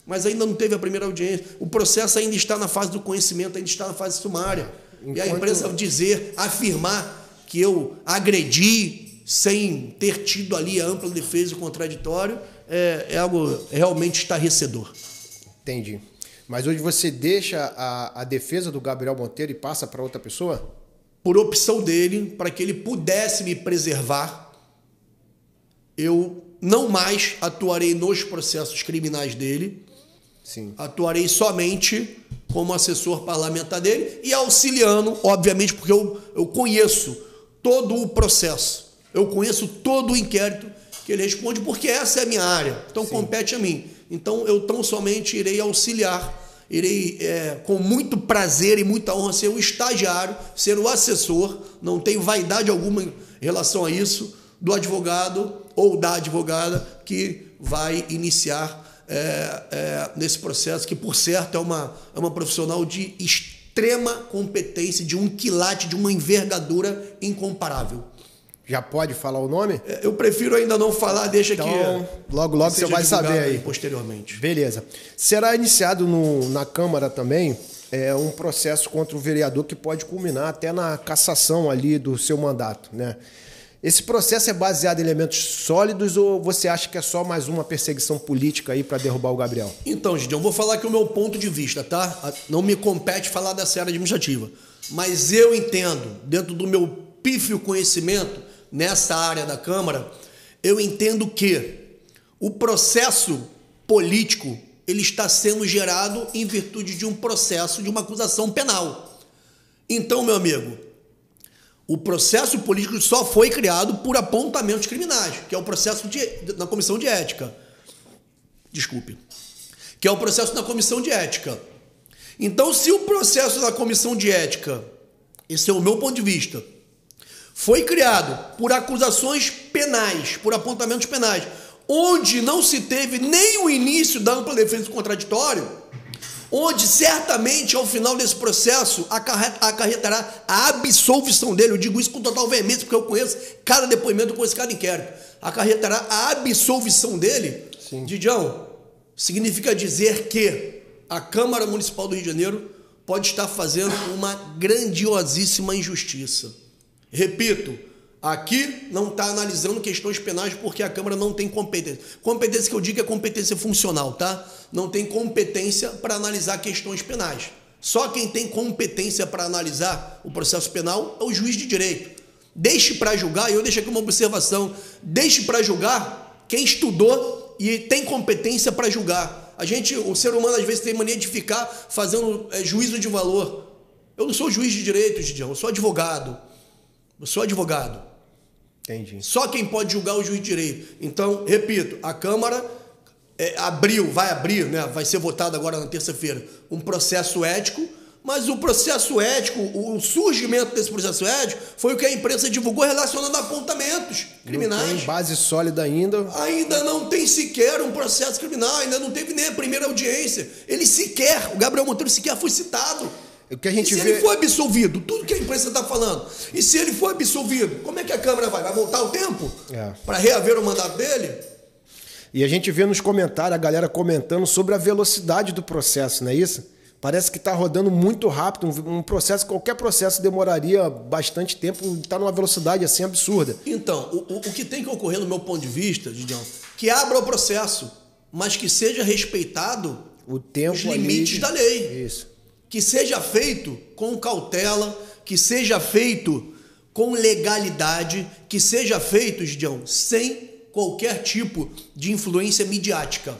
Mas ainda não teve a primeira audiência. O processo ainda está na fase do conhecimento, ainda está na fase sumária. Enquanto... E a imprensa dizer, afirmar que eu agredi sem ter tido ali a ampla defesa e contraditório é, é algo realmente estarrecedor. Entendi. Mas hoje você deixa a, a defesa do Gabriel Monteiro e passa para outra pessoa? Por opção dele, para que ele pudesse me preservar, eu não mais atuarei nos processos criminais dele. Sim. Atuarei somente como assessor parlamentar dele e auxiliando, obviamente, porque eu, eu conheço todo o processo, eu conheço todo o inquérito que ele responde, porque essa é a minha área, então Sim. compete a mim. Então eu tão somente irei auxiliar, irei é, com muito prazer e muita honra ser o estagiário, ser o assessor, não tenho vaidade alguma em relação a isso, do advogado ou da advogada que vai iniciar é, é, nesse processo, que por certo é uma, é uma profissional de extrema competência, de um quilate, de uma envergadura incomparável. Já pode falar o nome? É, eu prefiro ainda não falar, deixa então, que. Logo, logo você vai saber aí. Posteriormente. Beleza. Será iniciado no, na Câmara também é, um processo contra o vereador que pode culminar até na cassação ali do seu mandato, né? Esse processo é baseado em elementos sólidos ou você acha que é só mais uma perseguição política aí para derrubar o Gabriel? Então, Gideon, vou falar aqui o meu ponto de vista, tá? Não me compete falar da área administrativa. Mas eu entendo, dentro do meu pífio conhecimento nessa área da Câmara, eu entendo que o processo político ele está sendo gerado em virtude de um processo de uma acusação penal. Então, meu amigo, o processo político só foi criado por apontamentos criminais, que é o processo de, na comissão de ética. Desculpe. Que é o processo na comissão de ética. Então, se o processo na comissão de ética, esse é o meu ponto de vista, foi criado por acusações penais, por apontamentos penais, onde não se teve nem o início da ampla defesa do contraditório, onde certamente ao final desse processo acarretará a absolvição dele. Eu digo isso com total veemência, porque eu conheço cada depoimento, eu conheço cada inquérito. Acarretará a absolvição dele. Sim. Didião, significa dizer que a Câmara Municipal do Rio de Janeiro pode estar fazendo uma grandiosíssima injustiça. Repito, Aqui não está analisando questões penais porque a Câmara não tem competência. Competência que eu digo é competência funcional, tá? Não tem competência para analisar questões penais. Só quem tem competência para analisar o processo penal é o juiz de direito. Deixe para julgar, e eu deixo aqui uma observação: deixe para julgar quem estudou e tem competência para julgar. A gente, o ser humano, às vezes tem mania de ficar fazendo é, juízo de valor. Eu não sou juiz de direito, Gidião, eu sou advogado. Eu sou advogado. Entendi. Só quem pode julgar é o juiz direito. Então, repito, a Câmara é, abriu, vai abrir, né, vai ser votado agora na terça-feira, um processo ético, mas o processo ético, o surgimento desse processo ético foi o que a imprensa divulgou relacionando a apontamentos criminais. Não tem base sólida ainda. Ainda não tem sequer um processo criminal, ainda não teve nem a primeira audiência. Ele sequer, o Gabriel Monteiro sequer foi citado. O que a gente e se vê... ele for absolvido, tudo que a imprensa está falando, e se ele for absolvido, como é que a Câmara vai? Vai voltar o tempo é. para reaver o mandato dele? E a gente vê nos comentários a galera comentando sobre a velocidade do processo, não é isso? Parece que está rodando muito rápido. Um processo, qualquer processo demoraria bastante tempo, está numa velocidade assim absurda. Então, o, o, que tem que ocorrer, no meu ponto de vista, Gideon, que abra o processo, mas que seja respeitado o tempo os limites ali, da lei. Isso que seja feito com cautela, que seja feito com legalidade, que seja feito, Gideão, sem qualquer tipo de influência midiática.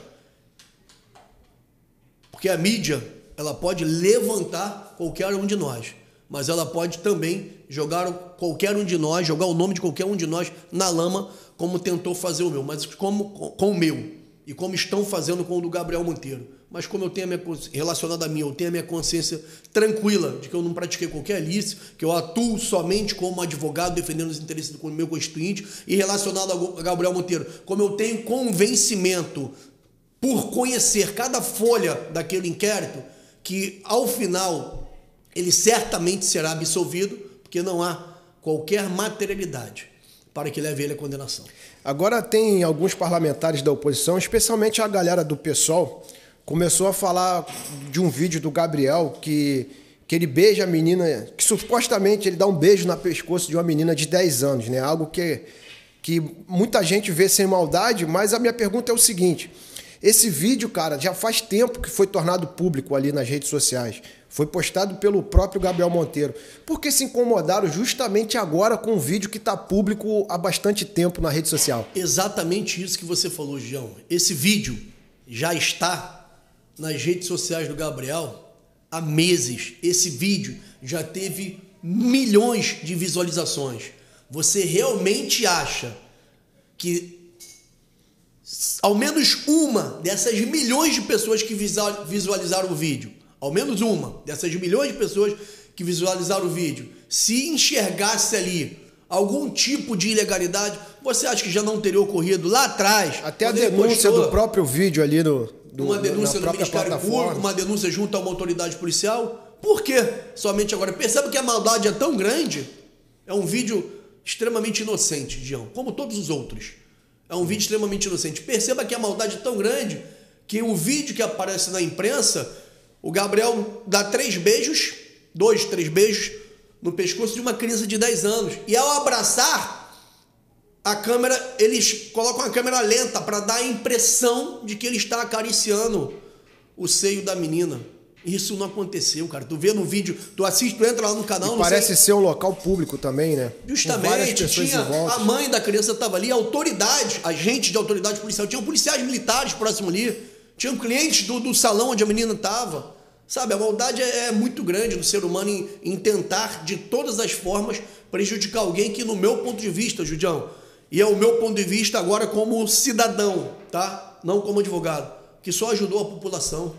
Porque a mídia, ela pode levantar qualquer um de nós, mas ela pode também jogar qualquer um de nós, jogar o nome de qualquer um de nós na lama, como tentou fazer o meu, mas como com o meu. e como estão fazendo com o do Gabriel Monteiro. Mas como eu tenho a minha relacionado a mim, eu tenho a minha consciência tranquila de que eu não pratiquei qualquer alício, que eu atuo somente como advogado defendendo os interesses do meu constituinte e relacionado a Gabriel Monteiro, como eu tenho convencimento por conhecer cada folha daquele inquérito que ao final ele certamente será absolvido, porque não há qualquer materialidade para que leve ele à condenação. Agora tem alguns parlamentares da oposição, especialmente a galera do PSOL, começou a falar de um vídeo do Gabriel que, que ele beija a menina, que supostamente ele dá um beijo na pescoço de uma menina de 10 anos, né? Algo que, que muita gente vê sem maldade, mas a minha pergunta é o seguinte: esse vídeo, cara, já faz tempo que foi tornado público ali nas redes sociais. Foi postado pelo próprio Gabriel Monteiro. Por que se incomodaram justamente agora com um vídeo que está público há bastante tempo na rede social? Exatamente isso que você falou, João. Esse vídeo já está nas redes sociais do Gabriel há meses. Esse vídeo já teve milhões de visualizações. Você realmente acha que ao menos uma dessas milhões de pessoas que visualizaram o vídeo ao menos uma dessas milhões de pessoas que visualizaram o vídeo, se enxergasse ali algum tipo de ilegalidade, você acha que já não teria ocorrido lá atrás? Até a denúncia do próprio vídeo ali no. Do, uma denúncia do Ministério Público, uma denúncia junto a uma autoridade policial. Por quê? Somente agora. Perceba que a maldade é tão grande. É um vídeo extremamente inocente, Dião, como todos os outros. É um vídeo extremamente inocente. Perceba que a maldade é tão grande que o vídeo que aparece na imprensa o Gabriel dá três beijos, dois, três beijos, no pescoço de uma criança de 10 anos. E ao abraçar, a câmera, eles colocam a câmera lenta para dar a impressão de que ele está acariciando o seio da menina. Isso não aconteceu, cara. Tu vê no vídeo, tu assiste, tu entra lá no canal. parece sei... ser um local público também, né? Justamente. Tinha a mãe da criança estava ali, autoridades, agentes de autoridade policial, tinham policiais militares próximo ali. Tinham clientes do, do salão onde a menina estava. Sabe, a maldade é, é, muito grande do ser humano em, em, tentar, de todas as formas, prejudicar alguém que, no meu ponto de vista, Judião, e é o meu ponto de vista agora como cidadão, tá? Não como advogado, que só ajudou a população.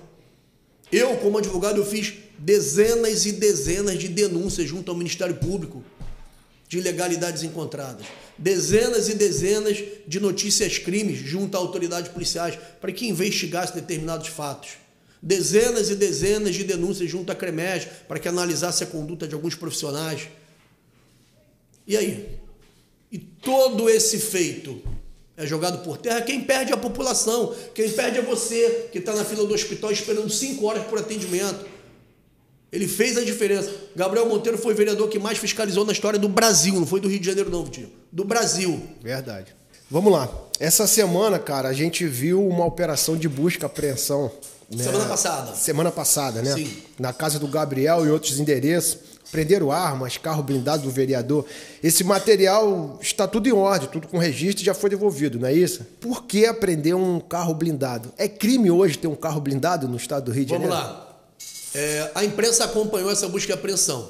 Eu, como advogado, eu fiz dezenas e dezenas de denúncias junto ao Ministério Público de ilegalidades encontradas dezenas e dezenas de notícias crimes junto a autoridades policiais para que investigasse determinados fatos. Dezenas e dezenas de denúncias junto à CREMES para que analisasse a conduta de alguns profissionais. E aí? E todo esse feito é jogado por terra. Quem perde é a população, quem perde é você, que está na fila do hospital esperando cinco horas por atendimento. Ele fez a diferença. Gabriel Monteiro foi o vereador que mais fiscalizou na história do Brasil, não foi do Rio de Janeiro, não, Vitinho. Do Brasil. Verdade. Vamos lá. Essa semana, cara, a gente viu uma operação de busca e apreensão. Né? Semana passada. Semana passada, né? Sim. Na casa do Gabriel e outros endereços. Prenderam armas, carro blindado do vereador. Esse material está tudo em ordem, tudo com registro e já foi devolvido, não é isso? Por que apreender um carro blindado? É crime hoje ter um carro blindado no estado do Rio de Janeiro? Vamos lá. É, a imprensa acompanhou essa busca e apreensão,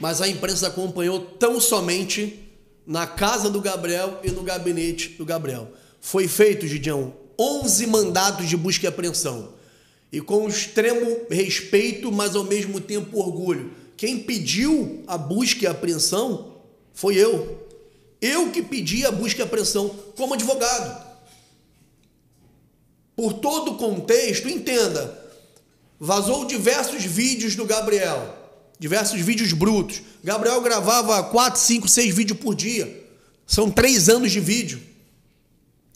mas a imprensa acompanhou tão somente na casa do Gabriel e no gabinete do Gabriel. Foi feito, Gidião, 11 mandatos de busca e apreensão. E com extremo respeito, mas ao mesmo tempo orgulho. Quem pediu a busca e a apreensão foi eu. Eu que pedi a busca e a apreensão como advogado. Por todo o contexto, entenda, Vazou diversos vídeos do Gabriel, diversos vídeos brutos. Gabriel gravava 4, 5, 6 vídeos por dia. São três anos de vídeo.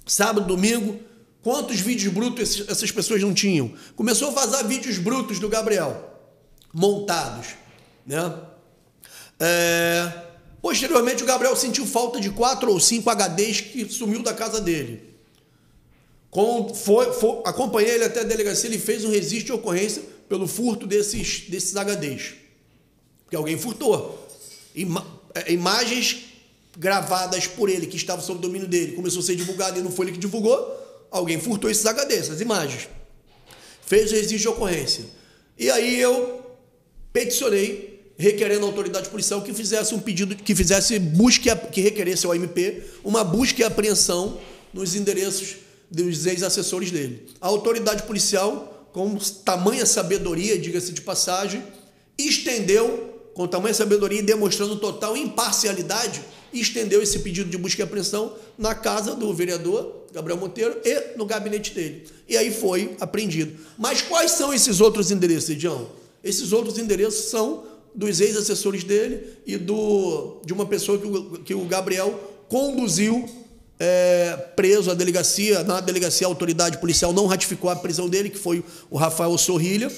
Sábado, domingo, quantos vídeos brutos essas pessoas não tinham? Começou a vazar vídeos brutos do Gabriel, montados. Né? É... Posteriormente, o Gabriel sentiu falta de quatro ou cinco HDs que sumiu da casa dele. Com, foi, foi, acompanhei ele até a delegacia, ele fez um registro de ocorrência pelo furto desses, desses HDs. Porque alguém furtou. Ima, é, imagens gravadas por ele, que estavam sob domínio dele, começou a ser divulgado e não foi ele que divulgou, alguém furtou esses HDs, essas imagens. Fez o registro de ocorrência. E aí eu peticionei, requerendo à autoridade policial que fizesse um pedido, que fizesse busca, que requeresse ao MP uma busca e apreensão nos endereços dos ex-assessores dele. A autoridade policial, com tamanha sabedoria, diga-se de passagem, estendeu, com tamanha sabedoria e demonstrando total imparcialidade, estendeu esse pedido de busca e apreensão na casa do vereador Gabriel Monteiro e no gabinete dele. E aí foi apreendido. Mas quais são esses outros endereços, Edião? Esses outros endereços são dos ex-assessores dele e do, de uma pessoa que o, que o Gabriel conduziu é, preso à delegacia. Na delegacia, a autoridade policial não ratificou a prisão dele, que foi o Rafael Sorrilha,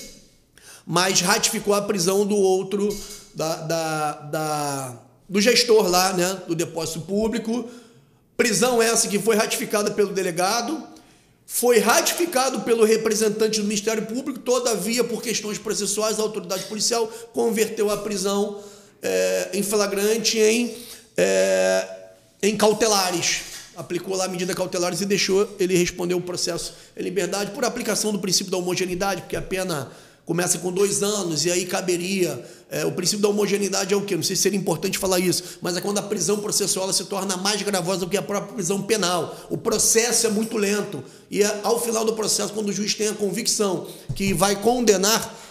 mas ratificou a prisão do outro, da, da, da do gestor lá, né, do depósito público. Prisão essa que foi ratificada pelo delegado, foi ratificado pelo representante do Ministério Público, todavia, por questões processuais, a autoridade policial converteu a prisão é, em flagrante em, é, em cautelares. Aplicou lá a medida cautelares e deixou ele responder o processo em liberdade por aplicação do princípio da homogeneidade, porque a pena começa com dois anos e aí caberia. É, o princípio da homogeneidade é o quê? Não sei se seria importante falar isso, mas é quando a prisão processual se torna mais gravosa do que a própria prisão penal. O processo é muito lento e é, ao final do processo, quando o juiz tem a convicção que vai condenar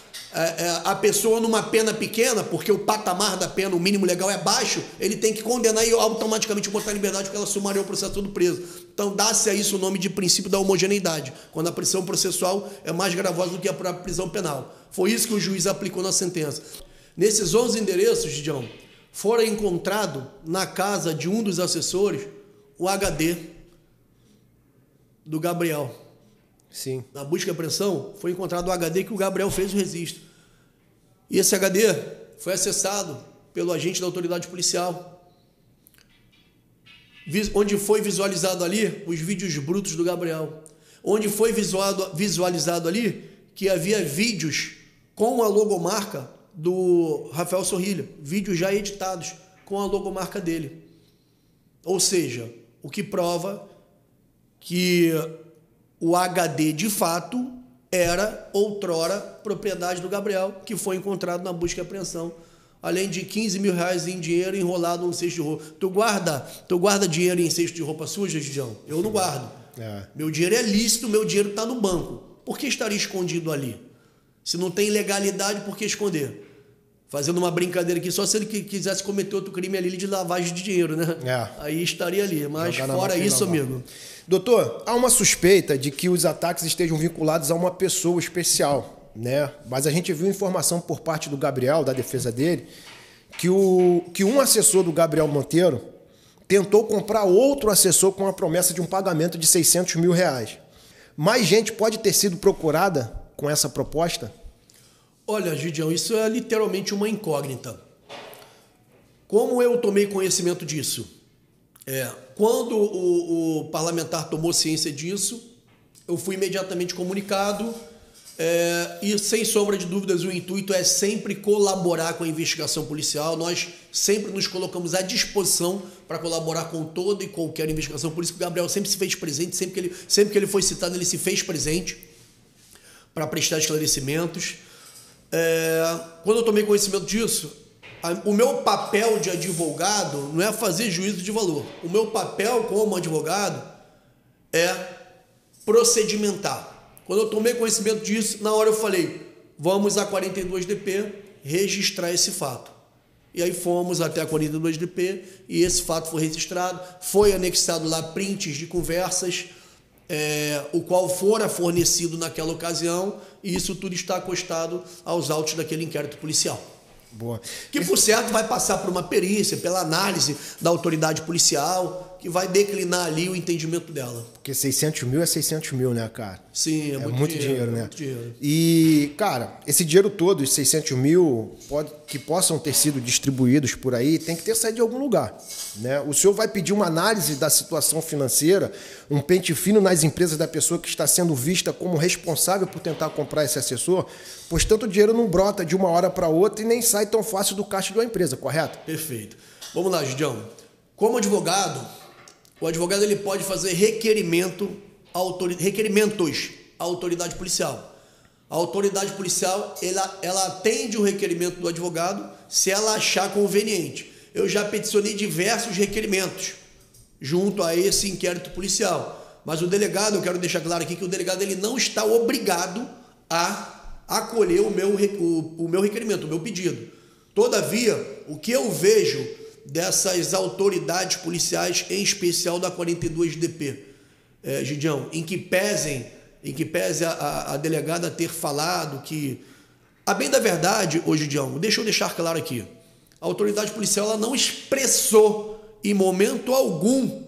a pessoa numa pena pequena, porque o patamar da pena, o mínimo legal é baixo, ele tem que condenar e automaticamente botar em liberdade porque ela sumariou o processo todo preso. Então dá-se a isso o nome de princípio da homogeneidade, quando a prisão processual é mais gravosa do que a própria prisão penal. Foi isso que o juiz aplicou na sentença. Nesses 11 endereços, Gidião, fora encontrado na casa de um dos assessores o HD do Gabriel. Sim. Na busca e apreensão, foi encontrado o HD que o Gabriel fez o registro. E esse HD foi acessado pelo agente da autoridade policial, onde foi visualizado ali os vídeos brutos do Gabriel, onde foi visualizado ali que havia vídeos com a logomarca do Rafael Sorrilha, vídeos já editados com a logomarca dele. Ou seja, o que prova que o HD de fato era outrora propriedade do Gabriel, que foi encontrado na busca e apreensão. Além de 15 mil reais em dinheiro enrolado num cesto de roupa. Tu guarda, tu guarda dinheiro em cesto de roupa suja, Gidião? Eu não guardo. É. Meu dinheiro é lícito, meu dinheiro está no banco. Por que estaria escondido ali? Se não tem legalidade, por que esconder? Fazendo uma brincadeira aqui, só se ele quisesse cometer outro crime ali de lavagem de dinheiro, né? É. Aí estaria ali. Mas fora isso, amigo. Doutor, há uma suspeita de que os ataques estejam vinculados a uma pessoa especial, né? Mas a gente viu informação por parte do Gabriel, da defesa dele, que, o, que um assessor do Gabriel Monteiro tentou comprar outro assessor com a promessa de um pagamento de 600 mil reais. Mais gente pode ter sido procurada com essa proposta? Olha, Gidião, isso é literalmente uma incógnita. Como eu tomei conhecimento disso? É, quando o, o, parlamentar tomou ciência disso, eu fui imediatamente comunicado é, e, sem sombra de dúvidas, o intuito é sempre colaborar com a investigação policial. Nós sempre nos colocamos à disposição para colaborar com toda e qualquer investigação. Por isso que o Gabriel sempre se fez presente, sempre que ele, sempre que ele foi citado, ele se fez presente para prestar esclarecimentos. É, quando eu tomei conhecimento disso, o meu papel de advogado não é fazer juízo de valor. O meu papel como advogado é procedimentar. Quando eu tomei conhecimento disso, na hora eu falei: vamos a 42DP registrar esse fato. E aí fomos até a 42DP e esse fato foi registrado. Foi anexado lá prints de conversas, é, o qual fora fornecido naquela ocasião e isso tudo está acostado aos autos daquele inquérito policial. Boa. Que, por certo, vai passar por uma perícia, pela análise da autoridade policial, que vai declinar ali o entendimento dela. Porque 600 mil é 600 mil, né, cara? Sim, é, é muito, muito, dinheiro, dinheiro né? É muito dinheiro. E, cara, esse dinheiro todo, os 600 mil, pode, que possam ter sido distribuídos por aí, tem que ter saído de algum lugar. Né? O senhor vai pedir uma análise da situação financeira, um pente fino nas empresas da pessoa que está sendo vista como responsável por tentar comprar esse assessor, pois tanto dinheiro não brota de uma hora para outra e nem sai tão fácil do caixa de uma empresa, correto? Perfeito. Vamos lá, Gidião. Como advogado, o advogado ele pode fazer requerimento, requerimentos à autoridade policial. A autoridade policial ela, ela atende o requerimento do advogado se ela achar conveniente. Eu já peticionei diversos requerimentos junto a esse inquérito policial. Mas o delegado, eu quero deixar claro aqui que o delegado ele não está obrigado a acolher o meu, o, o meu requerimento, o meu pedido. Todavia, o que eu vejo dessas autoridades policiais, em especial da 42DP, é, Gidião, em que pesem, em que pese a, a, delegada ter falado que, a bem da verdade, hoje, Gidião, deixa eu deixar claro aqui, a autoridade policial ela não expressou em momento algum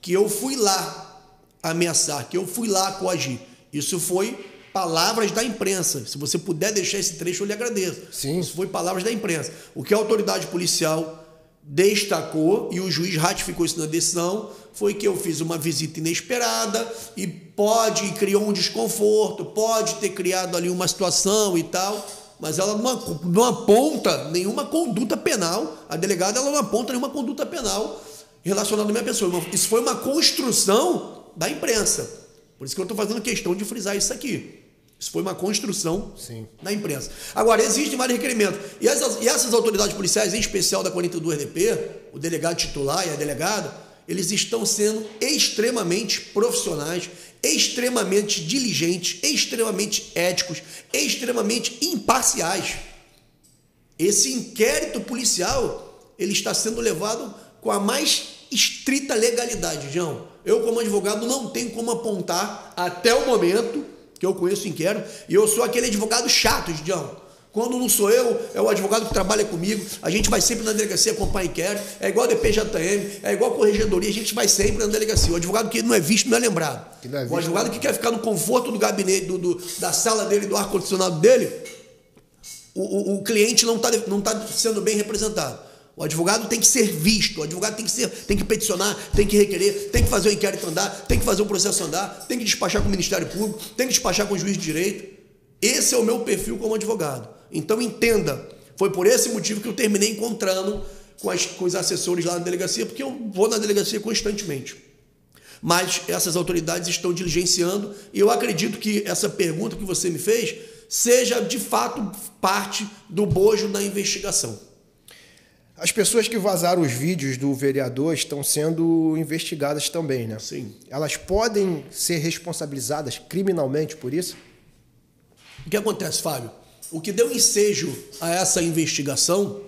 que eu fui lá ameaçar, que eu fui lá coagir. Isso foi palavras da imprensa. Se você puder deixar esse trecho, eu lhe agradeço. Sim. Isso foi palavras da imprensa. O que a autoridade policial destacou e o juiz ratificou isso na decisão foi que eu fiz uma visita inesperada e pode e criou um desconforto, pode ter criado ali uma situação e tal, mas ela não, não aponta nenhuma conduta penal. A delegada ela não aponta nenhuma conduta penal relacionada à minha pessoa. Isso foi uma construção da imprensa. Por isso que eu estou fazendo questão de frisar isso aqui. Isso foi uma construção Sim. na imprensa. Agora, existem vários requerimentos. E essas, e essas autoridades policiais, em especial da 42DP, o delegado titular e a delegada, eles estão sendo extremamente profissionais, extremamente diligentes, extremamente éticos, extremamente imparciais. Esse inquérito policial, ele está sendo levado com a mais estrita legalidade, João. Eu, como advogado, não tenho como apontar até o momento que eu conheço o inquérito, e eu sou aquele advogado chato, João. Quando não sou eu, é o advogado que trabalha comigo. A gente vai sempre na delegacia acompanhar inquérito. É igual a DPJM, é igual a corregedoria. A gente vai sempre na delegacia. O advogado que não é visto não é lembrado. Não é visto, o advogado que quer ficar no conforto do gabinete, do, do da sala dele, do ar-condicionado dele, o, o, o cliente não está não tá sendo bem representado. O advogado tem que ser visto, o advogado tem que ser, tem que peticionar, tem que requerer, tem que fazer o inquérito andar, tem que fazer o processo andar, tem que despachar com o Ministério Público, tem que despachar com o juiz de direito. Esse é o meu perfil como advogado. Então entenda, foi por esse motivo que eu terminei encontrando com, as, com os assessores lá na delegacia, porque eu vou na delegacia constantemente. Mas essas autoridades estão diligenciando e eu acredito que essa pergunta que você me fez seja de fato parte do bojo da investigação. As pessoas que vazaram os vídeos do vereador estão sendo investigadas também, né? Sim. Elas podem ser responsabilizadas criminalmente por isso? O que acontece, Fábio? O que deu ensejo a essa investigação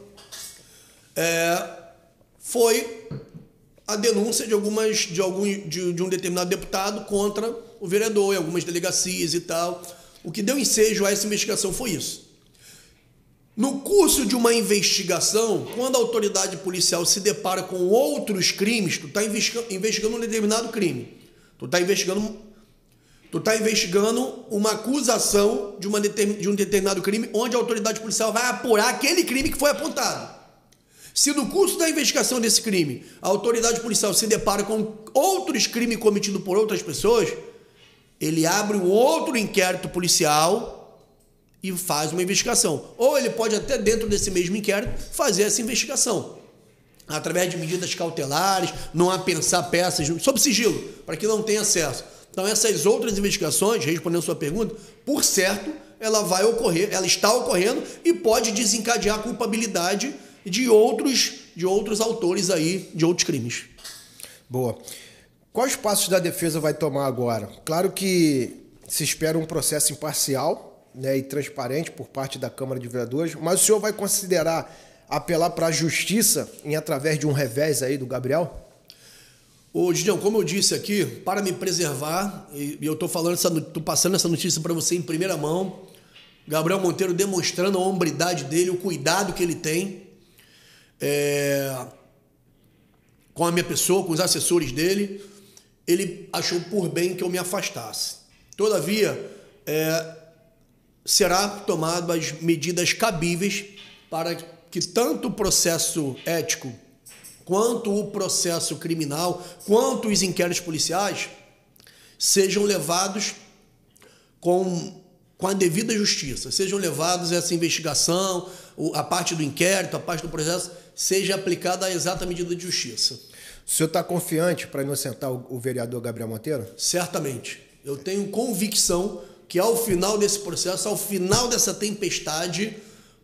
é, foi a denúncia de algumas de algum de, de um determinado deputado contra o vereador em algumas delegacias e tal. O que deu ensejo a essa investigação foi isso. No curso de uma investigação, quando a autoridade policial se depara com outros crimes, tu está investigando um determinado crime. Tu está investigando, tu tá investigando uma acusação de, uma de um determinado crime, onde a autoridade policial vai apurar aquele crime que foi apontado. Se no curso da investigação desse crime a autoridade policial se depara com outros crimes cometidos por outras pessoas, ele abre um outro inquérito policial e faz uma investigação. Ou ele pode até dentro desse mesmo inquérito fazer essa investigação através de medidas cautelares, não apensar peças sob sigilo, para que não tenha acesso. Então essas outras investigações, respondendo sua pergunta, por certo, ela vai ocorrer, ela está ocorrendo e pode desencadear a culpabilidade de outros de outros autores aí de outros crimes. Boa. Quais passos da defesa vai tomar agora? Claro que se espera um processo imparcial, né, e transparente por parte da Câmara de Vereadores, mas o senhor vai considerar apelar para a justiça em através de um revés aí do Gabriel? Ô, Gideão, como eu disse aqui, para me preservar, e eu estou falando, estou passando essa notícia para você em primeira mão, Gabriel Monteiro demonstrando a hombridade dele, o cuidado que ele tem é, com a minha pessoa, com os assessores dele, ele achou por bem que eu me afastasse. Todavia, é, será tomado as medidas cabíveis para que tanto o processo ético quanto o processo criminal, quanto os inquéritos policiais sejam levados com, com a devida justiça, sejam levados essa investigação, a parte do inquérito, a parte do processo, seja aplicada a exata medida de justiça. O senhor está confiante para inocentar o vereador Gabriel Monteiro? Certamente. Eu tenho convicção que ao final desse processo, ao final dessa tempestade,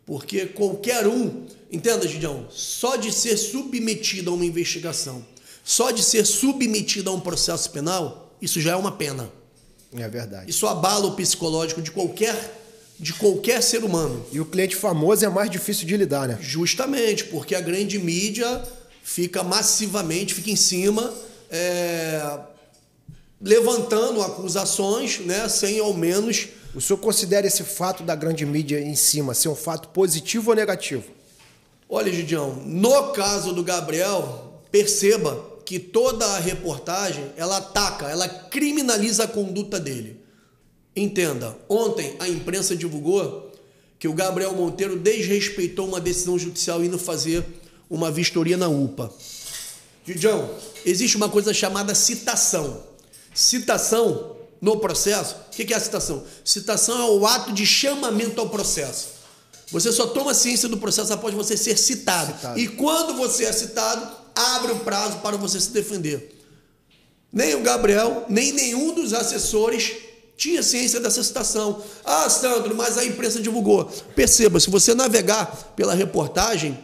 porque qualquer um, entenda, Gideão, só de ser submetido a uma investigação, só de ser submetido a um processo penal, isso já é uma pena. É verdade. Isso abala o psicológico de qualquer de qualquer ser humano. E o cliente famoso é mais difícil de lidar, né? Justamente, porque a grande mídia fica massivamente, fica em cima, é, levantando acusações, né, sem ao menos. O senhor considera esse fato da grande mídia em cima ser um fato positivo ou negativo? Olha, Gidião, no caso do Gabriel, perceba que toda a reportagem ela ataca, ela criminaliza a conduta dele. Entenda, ontem a imprensa divulgou que o Gabriel Monteiro desrespeitou uma decisão judicial indo fazer uma vistoria na UPA. Gidião, existe uma coisa chamada citação. Citação no processo, o que é a citação? Citação é o ato de chamamento ao processo. Você só toma ciência do processo após você ser citado. citado. E quando você é citado, abre o prazo para você se defender. Nem o Gabriel, nem nenhum dos assessores tinha ciência dessa citação. Ah, Sandro, mas a imprensa divulgou. Perceba, se você navegar pela reportagem,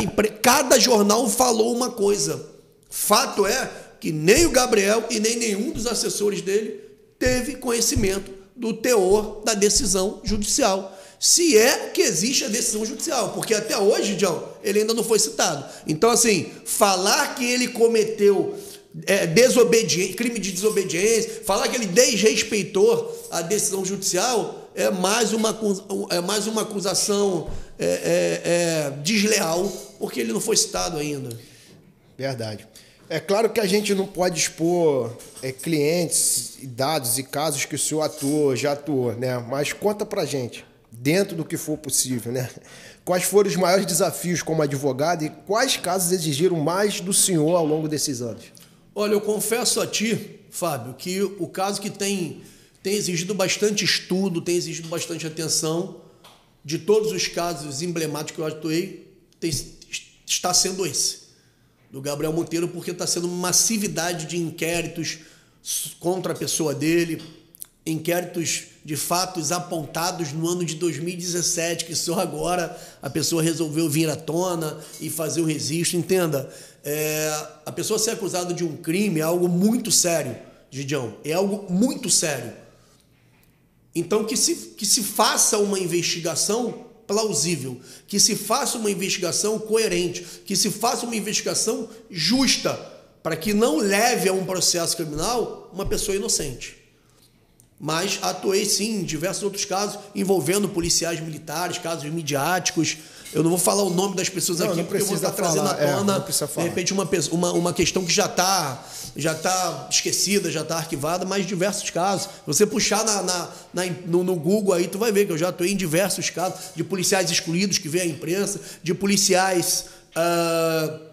impre... cada jornal falou uma coisa. Fato é que nem o Gabriel e nem nenhum dos assessores dele teve conhecimento do teor da decisão judicial. Se é que existe a decisão judicial, porque até hoje, John, ele ainda não foi citado. Então, assim, falar que ele cometeu é, desobediência, crime de desobediência, falar que ele desrespeitou a decisão judicial é mais uma, é mais uma acusação é, é, é, desleal, porque ele não foi citado ainda. Verdade. É claro que a gente não pode expor é, clientes, dados e casos que o senhor atuou, já atuou, né? Mas conta pra gente, dentro do que for possível, né? Quais foram os maiores desafios como advogado e quais casos exigiram mais do senhor ao longo desses anos? Olha, eu confesso a ti, Fábio, que o caso que tem, tem exigido bastante estudo, tem exigido bastante atenção, de todos os casos emblemáticos que eu atuei, tem, está sendo esse, do Gabriel Monteiro, porque está sendo massividade de inquéritos contra a pessoa dele, inquéritos de fatos apontados no ano de 2017, que só agora a pessoa resolveu vir à tona e fazer o registro. Entenda, é, a pessoa ser acusada de um crime é algo muito sério, Gidião. É algo muito sério. Então, que se, que se faça uma investigação plausível, que se faça uma investigação coerente, que se faça uma investigação justa, para que não leve a um processo criminal uma pessoa inocente. Mas atuei sim em diversos outros casos envolvendo policiais militares, casos midiáticos, eu não vou falar o nome das pessoas não, aqui, não porque eu vou estar trazendo à tona, é, de repente, uma, uma, uma questão que já está já tá esquecida, já está arquivada, mas diversos casos. Você puxar na, na, na no, no, Google aí, tu vai ver que eu já estou em diversos casos de policiais excluídos que vê a imprensa, de policiais. Uh,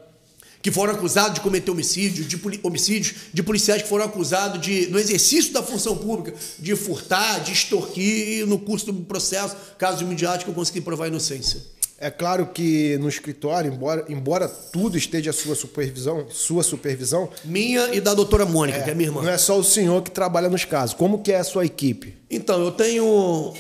que foram acusados de cometer homicídio, de homicídios, de policiais que foram acusados de, no exercício da função pública, de furtar, de extorquir, e no curso do processo, caso midiático, eu consegui provar a inocência. É claro que no escritório, embora, embora tudo esteja à sua supervisão, sua supervisão. Minha e da doutora Mônica, é, que é minha irmã. Não é só o senhor que trabalha nos casos. Como que é a sua equipe? Então, eu tenho.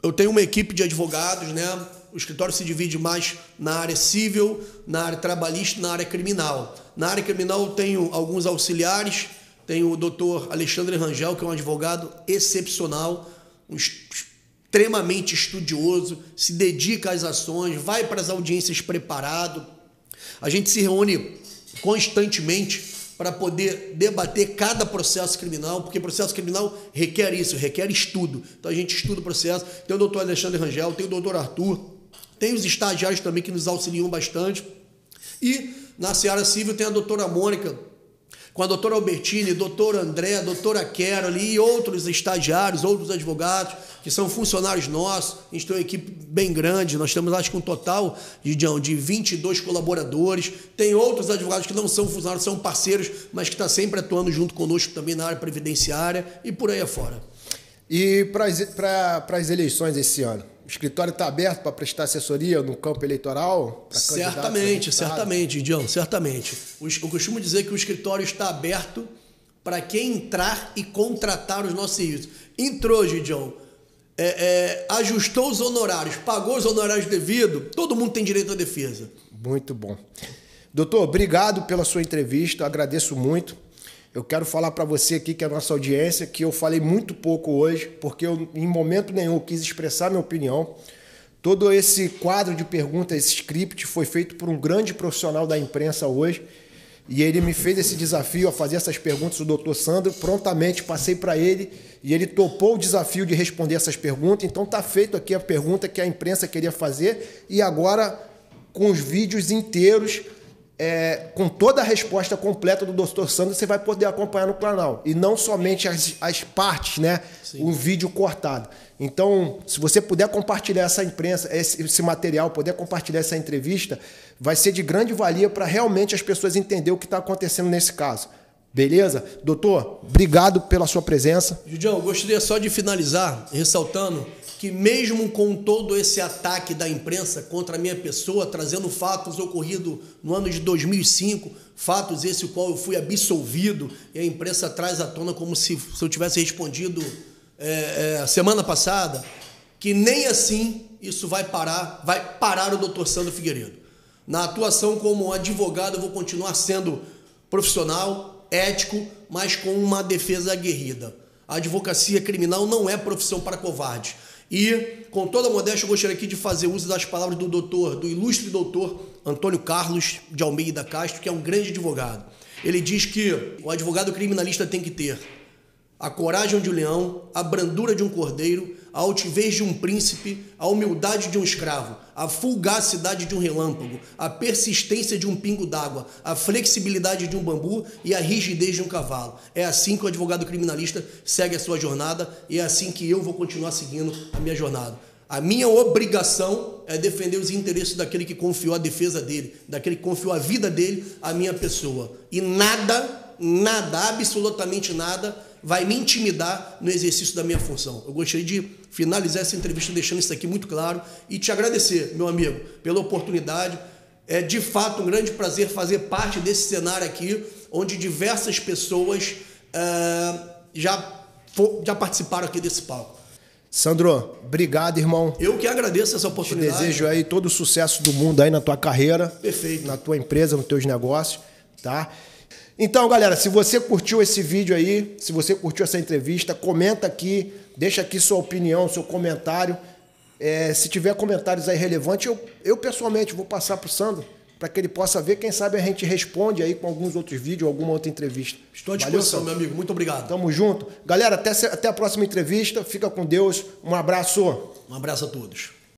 Eu tenho uma equipe de advogados, né? O escritório se divide mais na área civil, na área trabalhista na área criminal. Na área criminal eu tenho alguns auxiliares, tenho o doutor Alexandre Rangel, que é um advogado excepcional, um extremamente estudioso, se dedica às ações, vai para as audiências preparado. A gente se reúne constantemente para poder debater cada processo criminal, porque processo criminal requer isso, requer estudo. Então a gente estuda o processo. Tem o doutor Alexandre Rangel, tem o doutor Arthur, tem os estagiários também que nos auxiliam bastante. E na Seara Civil tem a doutora Mônica, com a doutora Albertine, doutor André, doutora Carol e outros estagiários, outros advogados, que são funcionários nossos. A gente tem uma equipe bem grande, nós temos acho que um total de, de 22 colaboradores. Tem outros advogados que não são funcionários, são parceiros, mas que estão tá sempre atuando junto conosco também na área previdenciária e por aí afora. E para as eleições esse ano? O escritório está aberto para prestar assessoria no campo eleitoral? Certamente, certamente, Dião, certamente. Eu costumo dizer que o escritório está aberto para quem entrar e contratar os nossos serviços. Entrou, Gidião, é, é, ajustou os honorários, pagou os honorários devido, todo mundo tem direito à defesa. Muito bom. Doutor, obrigado pela sua entrevista, agradeço muito. Eu quero falar para você aqui, que é a nossa audiência, que eu falei muito pouco hoje, porque eu, em momento nenhum, quis expressar minha opinião. Todo esse quadro de perguntas, esse script, foi feito por um grande profissional da imprensa hoje. E ele me fez esse desafio a fazer essas perguntas, o doutor Sandro. Prontamente passei para ele e ele topou o desafio de responder essas perguntas. Então tá feito aqui a pergunta que a imprensa queria fazer. E agora, com os vídeos inteiros, é, com toda a resposta completa do Dr. Sandro, você vai poder acompanhar no canal. E não somente as, as partes, né? Sim. Um vídeo cortado. Então, se você puder compartilhar essa imprensa, esse, esse material, puder compartilhar essa entrevista, vai ser de grande valia para realmente as pessoas entenderem o que está acontecendo nesse caso. Beleza? Doutor, obrigado pela sua presença. Judião, gostaria só de finalizar ressaltando que mesmo com todo esse ataque da imprensa contra a minha pessoa, trazendo fatos ocorridos no ano de 2005, fatos esse qual eu fui absolvido, e a imprensa traz à tona como se, se eu tivesse respondido é, é, semana passada, que nem assim isso vai parar, vai parar o doutor Sandro Figueiredo. Na atuação como advogado, eu vou continuar sendo profissional, ético, mas com uma defesa aguerrida. A advocacia criminal não é profissão para covardes. E, com toda a modéstia, eu gostaria aqui de fazer uso das palavras do doutor, do ilustre doutor Antônio Carlos de Almeida Castro, que é um grande advogado. Ele diz que o advogado criminalista tem que ter a coragem de um leão, a brandura de um cordeiro, a altivez de um príncipe, a humildade de um escravo, a fulgacidade de um relâmpago, a persistência de um pingo d'água, a flexibilidade de um bambu e a rigidez de um cavalo. É assim que o advogado criminalista segue a sua jornada e é assim que eu vou continuar seguindo a minha jornada. A minha obrigação é defender os interesses daquele que confiou a defesa dele, daquele que confiou a vida dele à minha pessoa. E nada, nada, absolutamente nada vai me intimidar no exercício da minha função. Eu gostaria de finalizar essa entrevista deixando isso aqui muito claro e te agradecer, meu amigo, pela oportunidade. É de fato um grande prazer fazer parte desse cenário aqui, onde diversas pessoas uh, já, já participaram aqui desse palco. Sandro, obrigado, irmão. Eu que agradeço essa oportunidade. Te desejo aí todo o sucesso do mundo aí na tua carreira. Perfeito. Na tua empresa, nos teus negócios, tá? Então, galera, se você curtiu esse vídeo aí, se você curtiu essa entrevista, comenta aqui, deixa aqui sua opinião, seu comentário. É, se tiver comentários aí relevantes, eu, eu pessoalmente vou passar para o Sandro para que ele possa ver. Quem sabe a gente responde aí com alguns outros vídeos, alguma outra entrevista. Estou à disposição, Valeu, meu amigo. Muito obrigado. Tamo junto. Galera, até, até a próxima entrevista. Fica com Deus. Um abraço. Um abraço a todos.